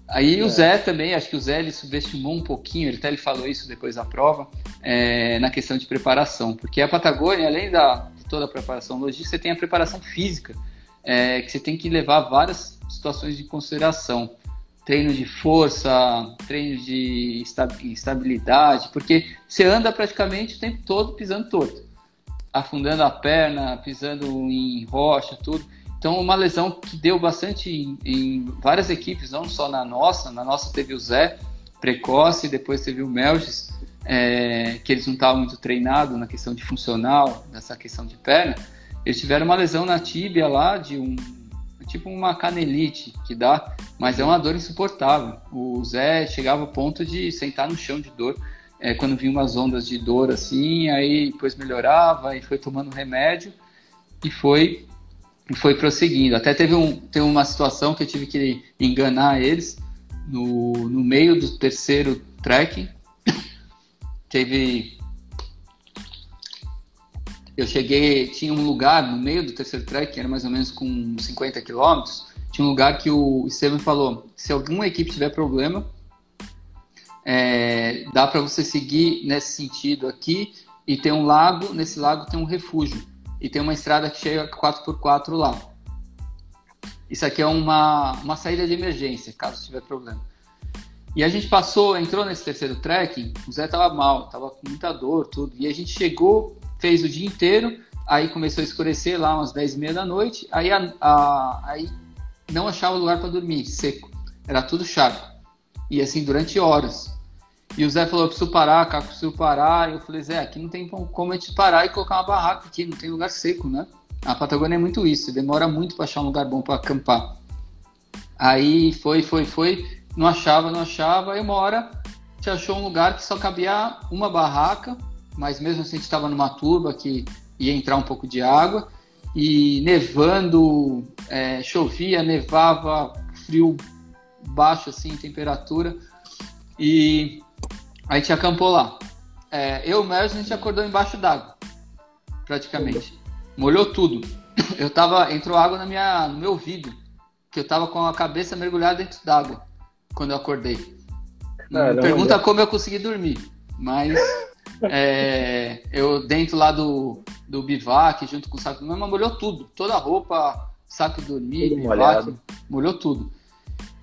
Aí é. o Zé também, acho que o Zé ele subestimou um pouquinho, ele até ele falou isso depois da prova, é, na questão de preparação, porque a Patagônia, além da, de toda a preparação logística, você tem a preparação física, é, que você tem que levar várias situações de consideração. Treino de força, treino de estabilidade, porque você anda praticamente o tempo todo pisando torto, afundando a perna, pisando em rocha, tudo. Então, uma lesão que deu bastante em, em, várias equipes, não só na nossa. Na nossa teve o Zé, precoce, depois teve o Melges, é, que eles não estavam muito treinados na questão de funcional, nessa questão de perna. Eles tiveram uma lesão na tíbia lá, de um tipo uma canelite que dá, mas é uma dor insuportável. O Zé chegava ao ponto de sentar no chão de dor. é, quando vinha umas ondas de dor assim, aí depois melhorava e foi tomando remédio e foi foi prosseguindo. Até teve, um, teve uma situação que eu tive que enganar eles no, no meio do terceiro trekking. teve. Eu cheguei, tinha um lugar no meio do terceiro trekking, era mais ou menos com 50 quilômetros. Tinha um lugar que o Estevam falou: se alguma equipe tiver problema, é, dá para você seguir nesse sentido aqui e tem um lago, nesse lago tem um refúgio e tem uma estrada que chega 4x4 lá. Isso aqui é uma, uma saída de emergência, caso tiver problema. E a gente passou, entrou nesse terceiro trekking, o Zé tava mal, tava com muita dor, tudo. E a gente chegou, fez o dia inteiro, aí começou a escurecer lá umas 10 e meia da noite, aí, a, a, aí não achava lugar para dormir, seco. Era tudo charco. E assim, durante horas. E o Zé falou, eu preciso parar, Caco, preciso parar. Eu falei, Zé, aqui não tem como a gente parar e colocar uma barraca aqui, não tem lugar seco, né? A Patagônia é muito isso, demora muito para achar um lugar bom para acampar. Aí foi, foi, foi, não achava, não achava, aí uma hora gente achou um lugar que só cabia uma barraca, mas mesmo assim a gente estava numa turba que ia entrar um pouco de água, e nevando, é, chovia, nevava, frio baixo assim, temperatura, e a gente acampou lá. É, eu mesmo a gente acordou embaixo d'água, praticamente. Molhou tudo. Eu tava, entrou água na minha, no meu ouvido, que eu tava com a cabeça mergulhada dentro d'água quando eu acordei. Não pergunta como eu consegui dormir, mas é, eu dentro lá do, do bivac, junto com o saco de dormir, molhou tudo, toda a roupa, saco de dormir, tudo bivac, molhado. molhou tudo.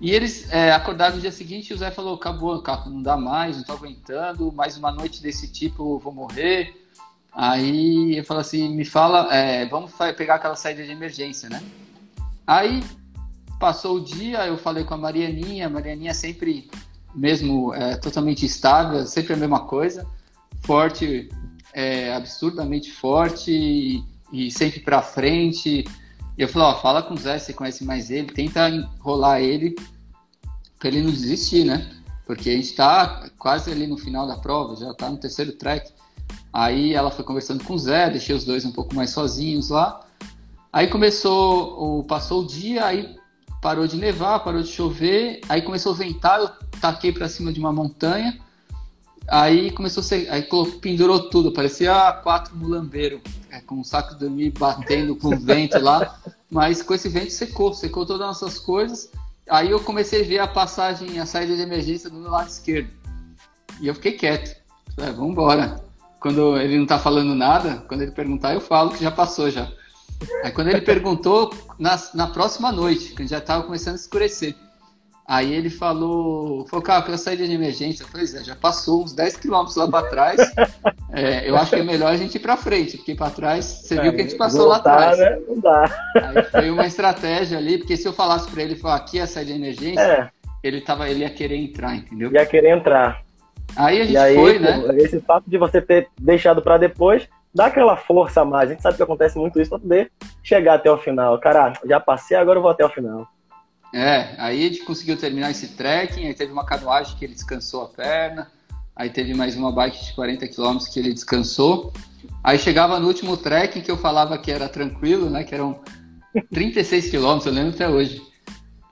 E eles é, acordaram no dia seguinte e o Zé falou: acabou, o carro não dá mais, não tô aguentando, mais uma noite desse tipo eu vou morrer. Aí eu falo assim: me fala, é, vamos pegar aquela saída de emergência, né? Aí passou o dia, eu falei com a Marianinha, a Marianinha sempre, mesmo é, totalmente estável, sempre a mesma coisa, forte, é, absurdamente forte e, e sempre para frente. E eu falei, ó, fala com o Zé, você conhece mais ele, tenta enrolar ele para ele não desistir, né? Porque a gente tá quase ali no final da prova, já tá no terceiro track. Aí ela foi conversando com o Zé, deixei os dois um pouco mais sozinhos lá. Aí começou, passou o dia, aí parou de nevar, parou de chover, aí começou a ventar, eu taquei para cima de uma montanha. Aí começou a ser, aí pendurou tudo, parecia quatro mulambeiros, é, com um saco de dormir batendo com vento lá, mas com esse vento secou, secou todas as nossas coisas. Aí eu comecei a ver a passagem, a saída de emergência do meu lado esquerdo. E eu fiquei quieto. Falei, ah, vamos embora. Quando ele não tá falando nada, quando ele perguntar, eu falo que já passou já. Aí quando ele perguntou, na, na próxima noite, que já tava começando a escurecer. Aí ele falou, falou, cara, pela saída de emergência. Eu falei, Zé, já passou uns 10 quilômetros lá para trás. É, eu acho que é melhor a gente ir para frente, porque para trás, você é, viu que a gente passou voltar, lá atrás. Né? Não dá. Aí foi uma estratégia ali, porque se eu falasse para ele, falar aqui é a saída de emergência, é. ele, tava, ele ia querer entrar, entendeu? Ia querer entrar. Aí a gente aí, foi, né? Esse fato de você ter deixado para depois, dá aquela força a mais. A gente sabe que acontece muito isso para poder chegar até o final. Cara, já passei, agora eu vou até o final. É, aí a gente conseguiu terminar esse trekking, aí teve uma canoagem que ele descansou a perna, aí teve mais uma bike de 40 km que ele descansou. Aí chegava no último trekking que eu falava que era tranquilo, né, que eram 36 km, eu lembro até hoje.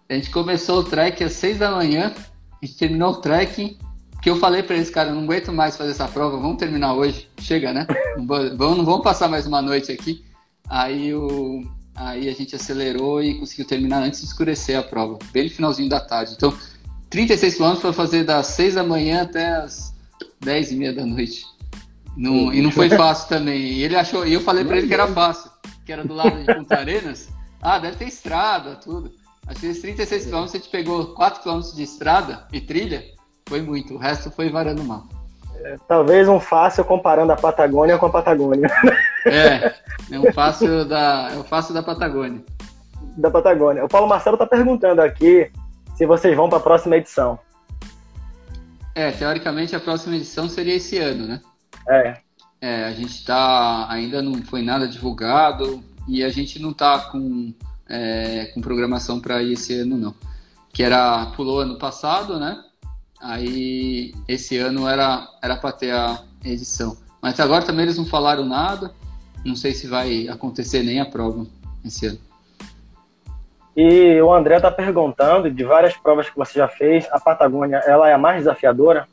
A gente começou o trek às 6 da manhã, a gente terminou o trekking, que eu falei para eles, cara, não aguento mais fazer essa prova, vamos terminar hoje. Chega, né? Não vamos, não vamos passar mais uma noite aqui. Aí o, Aí a gente acelerou e conseguiu terminar antes de escurecer a prova, bem no finalzinho da tarde. Então, 36 quilômetros para fazer das 6 da manhã até as 10 e meia da noite. Não, e não foi fácil também. E ele achou, e eu falei para ele que era fácil, que era do lado de Punta Arenas. Ah, deve ter estrada, tudo. Acho que esses 36 quilômetros a gente pegou 4 quilômetros de estrada e trilha, foi muito. O resto foi varando mal. É, talvez um fácil comparando a Patagônia com a Patagônia. É, é um fácil da, é um fácil da Patagônia. Da Patagônia. O Paulo Marcelo está perguntando aqui se vocês vão para a próxima edição. É, teoricamente a próxima edição seria esse ano, né? É. É, a gente tá. Ainda não foi nada divulgado e a gente não tá com, é, com programação para ir esse ano, não. Que era. Pulou ano passado, né? Aí esse ano era era para ter a edição. Mas agora também eles não falaram nada. Não sei se vai acontecer nem a prova esse ano. E o André está perguntando de várias provas que você já fez, a Patagônia, ela é a mais desafiadora?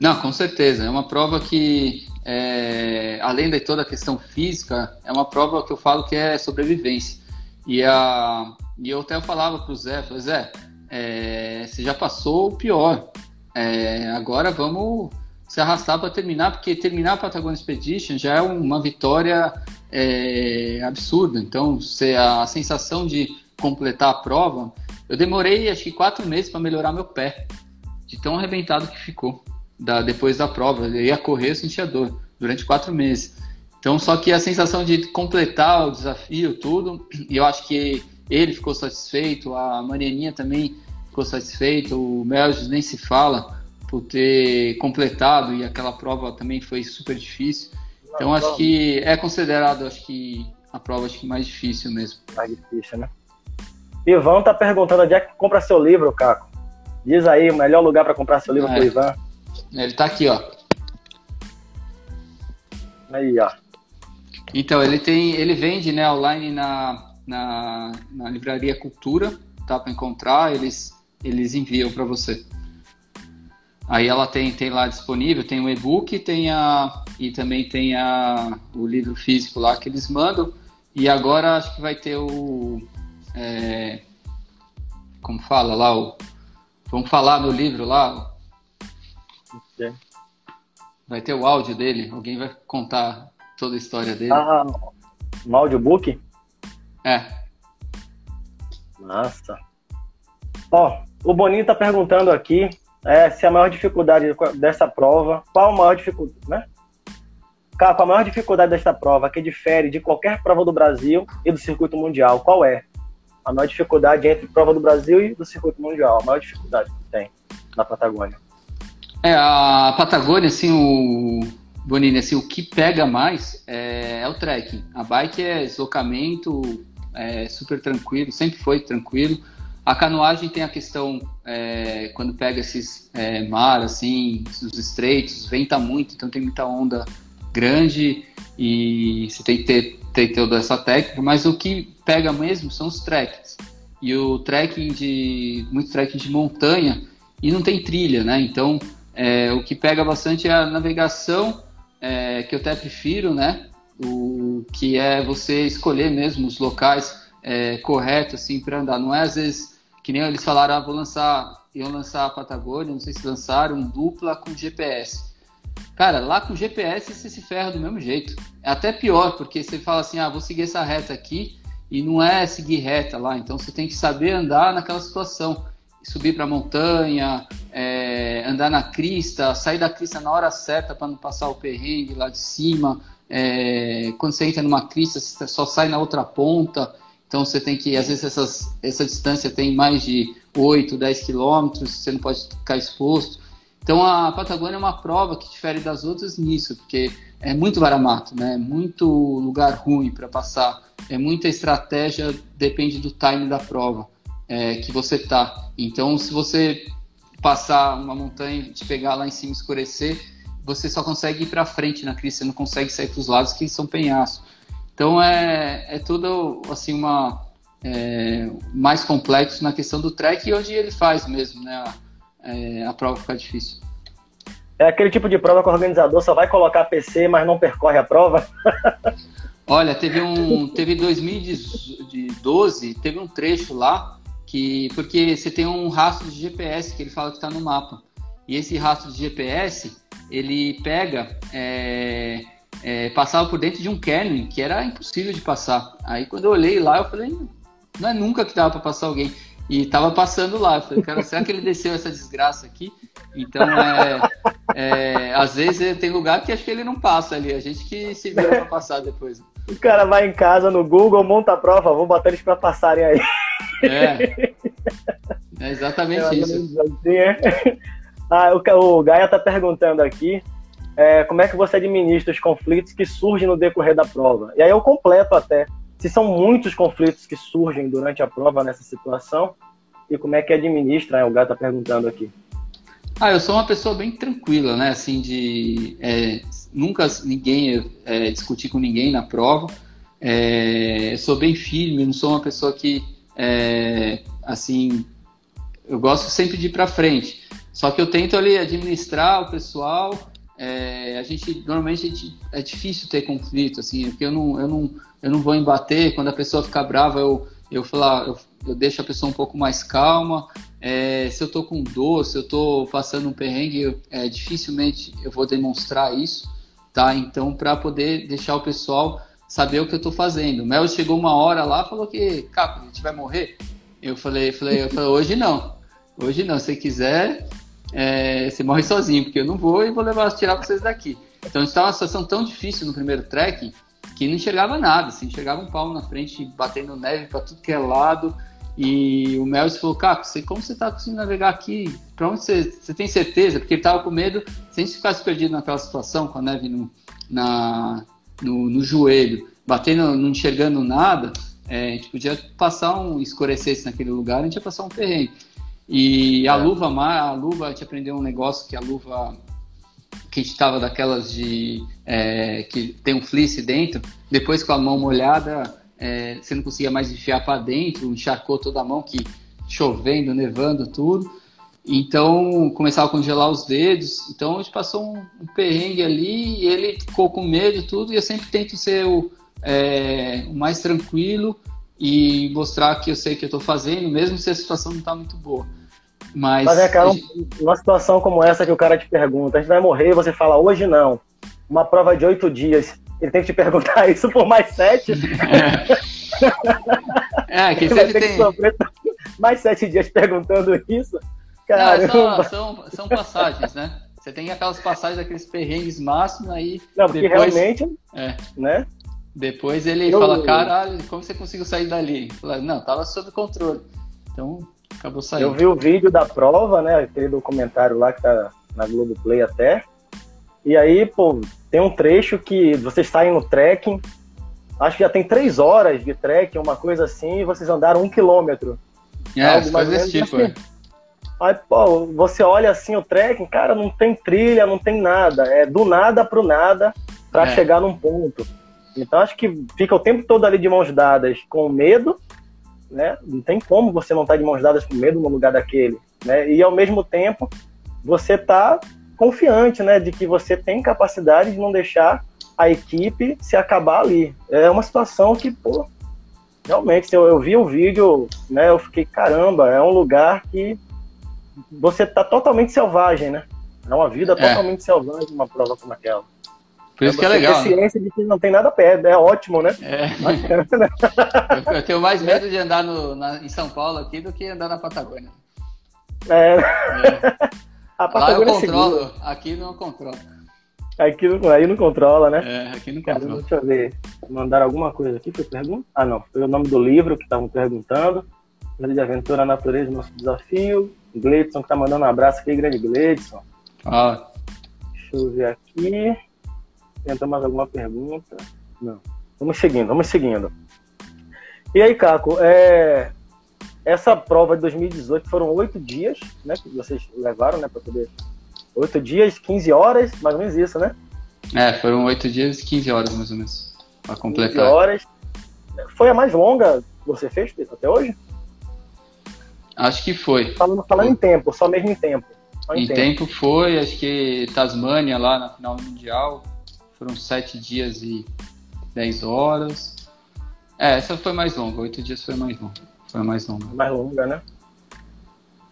Não, com certeza. É uma prova que, é, além de toda a questão física, é uma prova que eu falo que é sobrevivência. E, a, e eu até falava para o Zé, falei, Zé, é, você já passou o pior. É, agora vamos se arrastar para terminar, porque terminar a Patagonia Expedition já é uma vitória é, absurda. Então, se a sensação de completar a prova, eu demorei acho que quatro meses para melhorar meu pé, de tão arrebentado que ficou da, depois da prova. Eu ia correr, eu sentia dor durante quatro meses. Então, só que a sensação de completar o desafio, tudo, e eu acho que ele ficou satisfeito, a Marianinha também ficou satisfeita, o Melges nem se fala por ter completado e aquela prova também foi super difícil. Então acho que é considerado, acho que a prova acho que mais difícil mesmo. Mais difícil, né? Ivan tá perguntando onde é que compra seu livro, Caco. Diz aí o melhor lugar para comprar seu livro é. pro Ivan. Ele tá aqui, ó. Aí, ó. Então, ele tem, ele vende, né, online na, na, na livraria Cultura, tá para encontrar, eles eles enviam para você. Aí ela tem, tem lá disponível, tem o e-book tem a, e também tem a, o livro físico lá que eles mandam. E agora acho que vai ter o. É, como fala lá? O, vamos falar no livro lá. Vai ter o áudio dele, alguém vai contar toda a história dele. Ah, um audiobook? É. Nossa. Ó, o Boninho está perguntando aqui é, se a maior dificuldade dessa prova, qual a maior dificuldade, né? Qual a maior dificuldade desta prova que difere de qualquer prova do Brasil e do circuito mundial? Qual é? A maior dificuldade entre prova do Brasil e do circuito mundial, a maior dificuldade que tem na Patagônia. É, a Patagônia, assim, o Bonini, assim, o que pega mais é, é o trekking. A bike é deslocamento, é super tranquilo, sempre foi tranquilo. A canoagem tem a questão, é, quando pega esses é, mar, assim, os estreitos, venta muito, então tem muita onda grande e você tem que ter, ter toda essa técnica, mas o que pega mesmo são os trekkings. E o trekking de, muito trekking de montanha, e não tem trilha, né? Então, é, o que pega bastante é a navegação, é, que eu até prefiro, né? O que é você escolher mesmo os locais é, corretos, assim, para andar. Não é às vezes que nem eles falaram, ah, vou lançar, iam lançar a Patagônia, não sei se lançaram, dupla com GPS. Cara, lá com GPS você se ferra do mesmo jeito. É até pior, porque você fala assim, ah, vou seguir essa reta aqui, e não é seguir reta lá, então você tem que saber andar naquela situação. Subir para a montanha, é, andar na crista, sair da crista na hora certa para não passar o perrengue lá de cima. É, quando você entra numa crista, você só sai na outra ponta. Então você tem que, às vezes, essas, essa distância tem mais de 8, 10 quilômetros, você não pode ficar exposto. Então a Patagônia é uma prova que difere das outras nisso, porque é muito varamato, né? muito lugar ruim para passar, é muita estratégia, depende do time da prova é, que você tá. Então se você passar uma montanha, te pegar lá em cima escurecer, você só consegue ir para frente na crista, você não consegue sair para os lados que são penhascos. Então é, é tudo assim uma é, mais complexo na questão do track e hoje ele faz mesmo, né? A, é, a prova fica difícil. É aquele tipo de prova que o organizador só vai colocar PC, mas não percorre a prova? Olha, teve um. Teve 2012, teve um trecho lá que. Porque você tem um rastro de GPS que ele fala que está no mapa. E esse rastro de GPS, ele pega. É, é, passava por dentro de um canyon que era impossível de passar. Aí quando eu olhei lá, eu falei, não é nunca que dava para passar alguém. E tava passando lá. Eu falei, cara, será que ele desceu essa desgraça aqui? Então, é, é, às vezes tem lugar que acho que ele não passa ali. A gente que se vira para passar depois. O cara vai em casa no Google, monta a prova, vou botar eles para passarem aí. É. É exatamente é, isso. Assim, é. Ah, o, o Gaia tá perguntando aqui é, como é que você administra os conflitos que surgem no decorrer da prova. E aí eu completo até. Se são muitos conflitos que surgem durante a prova nessa situação, e como é que administra, né? o gato está perguntando aqui. Ah, eu sou uma pessoa bem tranquila, né? Assim, de é, nunca ninguém é, discutir com ninguém na prova. É, sou bem firme, não sou uma pessoa que, é, assim, eu gosto sempre de ir para frente. Só que eu tento ali administrar o pessoal. É, a gente normalmente a gente, é difícil ter conflito, assim, porque eu não, eu não, eu não vou embater. Quando a pessoa fica brava, eu eu falar, eu, eu deixo a pessoa um pouco mais calma. É, se eu tô com dor, se eu tô passando um perrengue, é, dificilmente eu vou demonstrar isso, tá? Então, para poder deixar o pessoal saber o que eu tô fazendo. O Mel chegou uma hora lá, falou que, cara, a gente vai morrer. Eu falei, falei, eu falei, hoje não. Hoje não, se quiser, é, você morre sozinho, porque eu não vou e vou levar tirar vocês daqui. Então a gente uma situação tão difícil no primeiro trekking que não enxergava nada, assim, enxergava um palmo na frente, batendo neve para tudo que é lado. E o Melvis falou, Caco, você, como você tá conseguindo navegar aqui? Pra onde você, você tem certeza? Porque ele tava com medo, se a gente ficasse perdido naquela situação, com a neve no, na, no, no joelho, batendo, não enxergando nada, é, a gente podia passar um, escurecesse naquele lugar, a gente ia passar um perrengue. E a é. luva, a luva, a gente aprendeu um negócio que a luva que a gente tava daquelas de é, que tem um fleece dentro, depois com a mão molhada, é, você não conseguia mais enfiar para dentro, encharcou toda a mão, que chovendo, nevando, tudo. Então começava a congelar os dedos. Então a gente passou um, um perrengue ali e ele ficou com medo tudo. E eu sempre tento ser o, é, o mais tranquilo e mostrar que eu sei o que eu estou fazendo, mesmo se a situação não está muito boa. Mas, Mas é, cara, gente... uma situação como essa que o cara te pergunta, a gente vai morrer e você fala, hoje não. Uma prova de oito dias. Ele tem que te perguntar isso por mais sete. É, é que sempre tem. Que mais sete dias perguntando isso. Cara, são, são, são, passagens, né? Você tem aquelas passagens daqueles perrengues máximos aí. Não, porque depois, realmente. É. Né? Depois ele eu... fala, caralho, como você conseguiu sair dali? Fala, não, tava sob controle. Então, acabou saindo. Eu vi o vídeo da prova, né? Aquele documentário lá que tá na Globoplay até. E aí, pô, tem um trecho que vocês saem no trekking, acho que já tem três horas de trekking, uma coisa assim, e vocês andaram um quilômetro. É, algo mais desse tipo, assim. Aí, pô, você olha assim o trekking, cara, não tem trilha, não tem nada. É do nada pro nada para é. chegar num ponto. Então acho que fica o tempo todo ali de mãos dadas com medo, né? Não tem como você não estar tá de mãos dadas com medo no lugar daquele, né? E ao mesmo tempo você tá confiante, né, de que você tem capacidade de não deixar a equipe se acabar ali. É uma situação que, pô, realmente, eu, eu vi o vídeo, né, eu fiquei, caramba, é um lugar que você tá totalmente selvagem, né? É uma vida é. totalmente selvagem uma prova como aquela. Por isso é que é legal. Ter né? ciência de que não tem nada perto, é ótimo, né? É. eu, tenho mais medo de andar no, na, em São Paulo aqui do que andar na Patagônia. É. é. A Lá eu controlo, segura. aqui não controla. Aqui não, aí não controla, né? É, aqui não controla. Cara, deixa eu ver. Mandaram alguma coisa aqui, foi pergunta? Ah, não. Foi o nome do livro que estavam perguntando. De Aventura Natureza, nosso desafio. Gleidson que tá mandando um abraço aqui, grande Gleidson. Ah. Deixa eu ver aqui. Tenta mais alguma pergunta? Não. Vamos seguindo, vamos seguindo. E aí, Caco, é, essa prova de 2018 foram oito dias, né? Que vocês levaram, né? Para poder. Oito dias, 15 horas, mais ou menos isso, né? É, foram oito dias e 15 horas, mais ou menos. Para completar. 15 horas. Foi a mais longa que você fez, até hoje? Acho que foi. Falando, falando foi. em tempo, só mesmo em tempo. Em, em tempo. tempo. foi, acho que Tasmânia lá na final mundial. Foram sete dias e dez horas. É, essa foi mais longa, oito dias foi mais longa. Foi mais longa. Mais longa, né?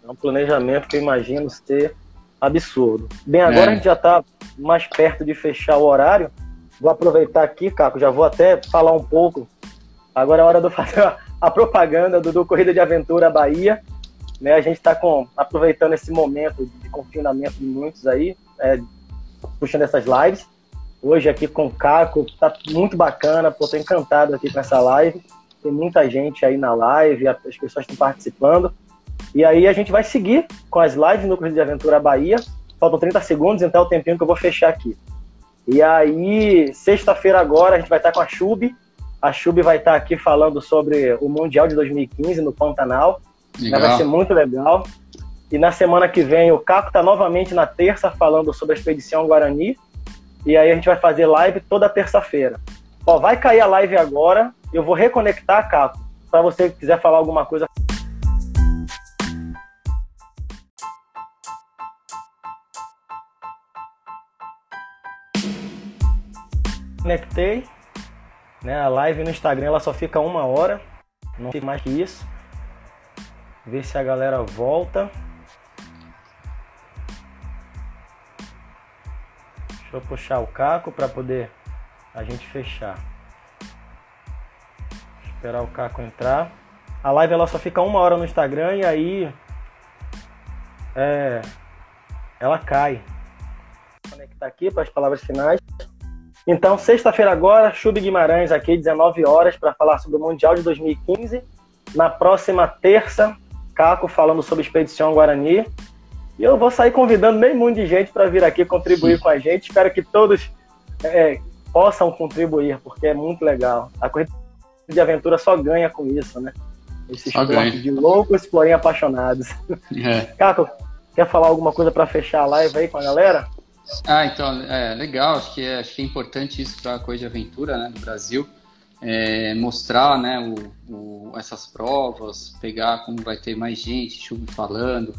É um planejamento que eu imagino ser absurdo. Bem, agora é. a gente já está mais perto de fechar o horário. Vou aproveitar aqui, Caco, já vou até falar um pouco. Agora é hora de fazer a propaganda do, do Corrida de Aventura Bahia. Né, a gente está aproveitando esse momento de confinamento de muitos aí, é, puxando essas lives. Hoje aqui com o Caco, tá muito bacana, pô, tô encantado aqui com essa live. Tem muita gente aí na live, as pessoas estão participando. E aí a gente vai seguir com as lives no Corrida de Aventura Bahia. Faltam 30 segundos, então é o tempinho que eu vou fechar aqui. E aí, sexta-feira agora, a gente vai estar com a Chub. A Chub vai estar aqui falando sobre o Mundial de 2015 no Pantanal. Legal. Vai ser muito legal. E na semana que vem o Caco está novamente na terça falando sobre a expedição Guarani. E aí a gente vai fazer live toda terça-feira. Ó, vai cair a live agora. Eu vou reconectar, Caco, para você que quiser falar alguma coisa. Conectei. Né, a live no Instagram ela só fica uma hora. Não fica mais que isso. Ver se a galera volta. Deixa eu puxar o caco para poder a gente fechar. Esperar o caco entrar. A live ela só fica uma hora no Instagram e aí é, ela cai. Vou conectar aqui para as palavras finais. Então, sexta-feira agora, Chube Guimarães aqui, 19 horas, para falar sobre o Mundial de 2015. Na próxima terça, Caco falando sobre Expedição Guarani. E eu vou sair convidando meio mundo de gente para vir aqui contribuir com a gente. Espero que todos é, possam contribuir, porque é muito legal. A corrida de aventura só ganha com isso, né? Esse só esporte ganha. de loucos, porém apaixonados. É. Caco, quer falar alguma coisa para fechar a live aí com a galera? Ah, então, é legal. Acho que é, acho que é importante isso para a corrida de aventura né, no Brasil. É, mostrar né, o, o, essas provas, pegar como vai ter mais gente, Chuva falando,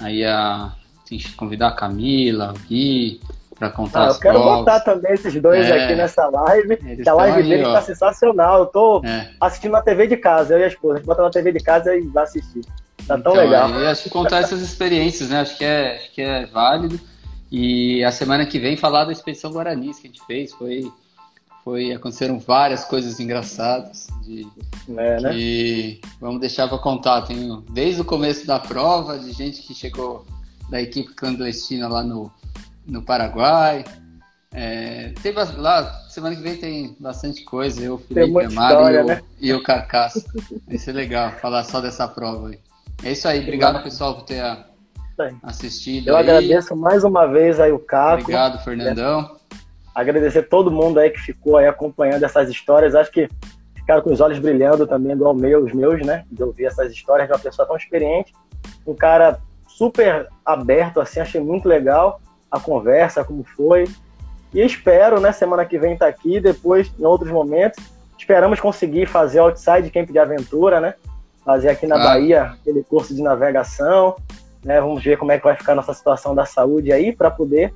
Aí a, tem que convidar a Camila, o Gui, para contar ah, as Eu quero provas. botar também esses dois é, aqui nessa live, a live aí, dele ó. tá sensacional. Eu tô é. assistindo na TV de casa, eu e a esposa. A gente bota na TV de casa e vai assistir. Tá tão então, legal. Eu acho que contar essas experiências, né? Acho que é, acho que é válido. E a semana que vem falar da Expedição Guarani que a gente fez. Foi, foi aconteceram várias coisas engraçadas. De, é, né? E vamos deixar para contar. Tem desde o começo da prova, de gente que chegou da equipe clandestina lá no, no Paraguai. É, tem lá, semana que vem tem bastante coisa. Eu, Felipe Amaro e, né? e o Carcaço. Vai ser legal falar só dessa prova aí. É isso aí. Obrigado, pessoal, por ter assistido. Eu aí. agradeço mais uma vez aí o Caco. Obrigado, Fernandão. Agradecer todo mundo aí que ficou aí acompanhando essas histórias. Acho que ficaram com os olhos brilhando também, igual meu, os meus, né? De ouvir essas histórias de uma pessoa tão experiente. Um cara super aberto, assim, achei muito legal a conversa, como foi. E espero, né, semana que vem estar tá aqui, depois, em outros momentos. Esperamos conseguir fazer Outside Camp de Aventura, né? Fazer aqui na ah. Bahia aquele curso de navegação. Né? Vamos ver como é que vai ficar a nossa situação da saúde aí para poder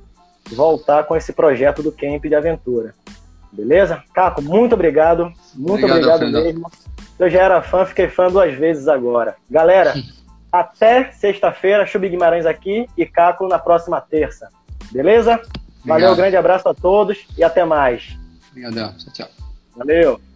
voltar com esse projeto do Camp de Aventura. Beleza? Caco, muito obrigado. Muito obrigado, obrigado mesmo. Eu já era fã, fiquei fã duas vezes agora. Galera, até sexta-feira, Chubi Guimarães aqui e Caco na próxima terça. Beleza? Obrigado. Valeu, grande abraço a todos e até mais. Obrigadão. Tchau, tchau. Valeu.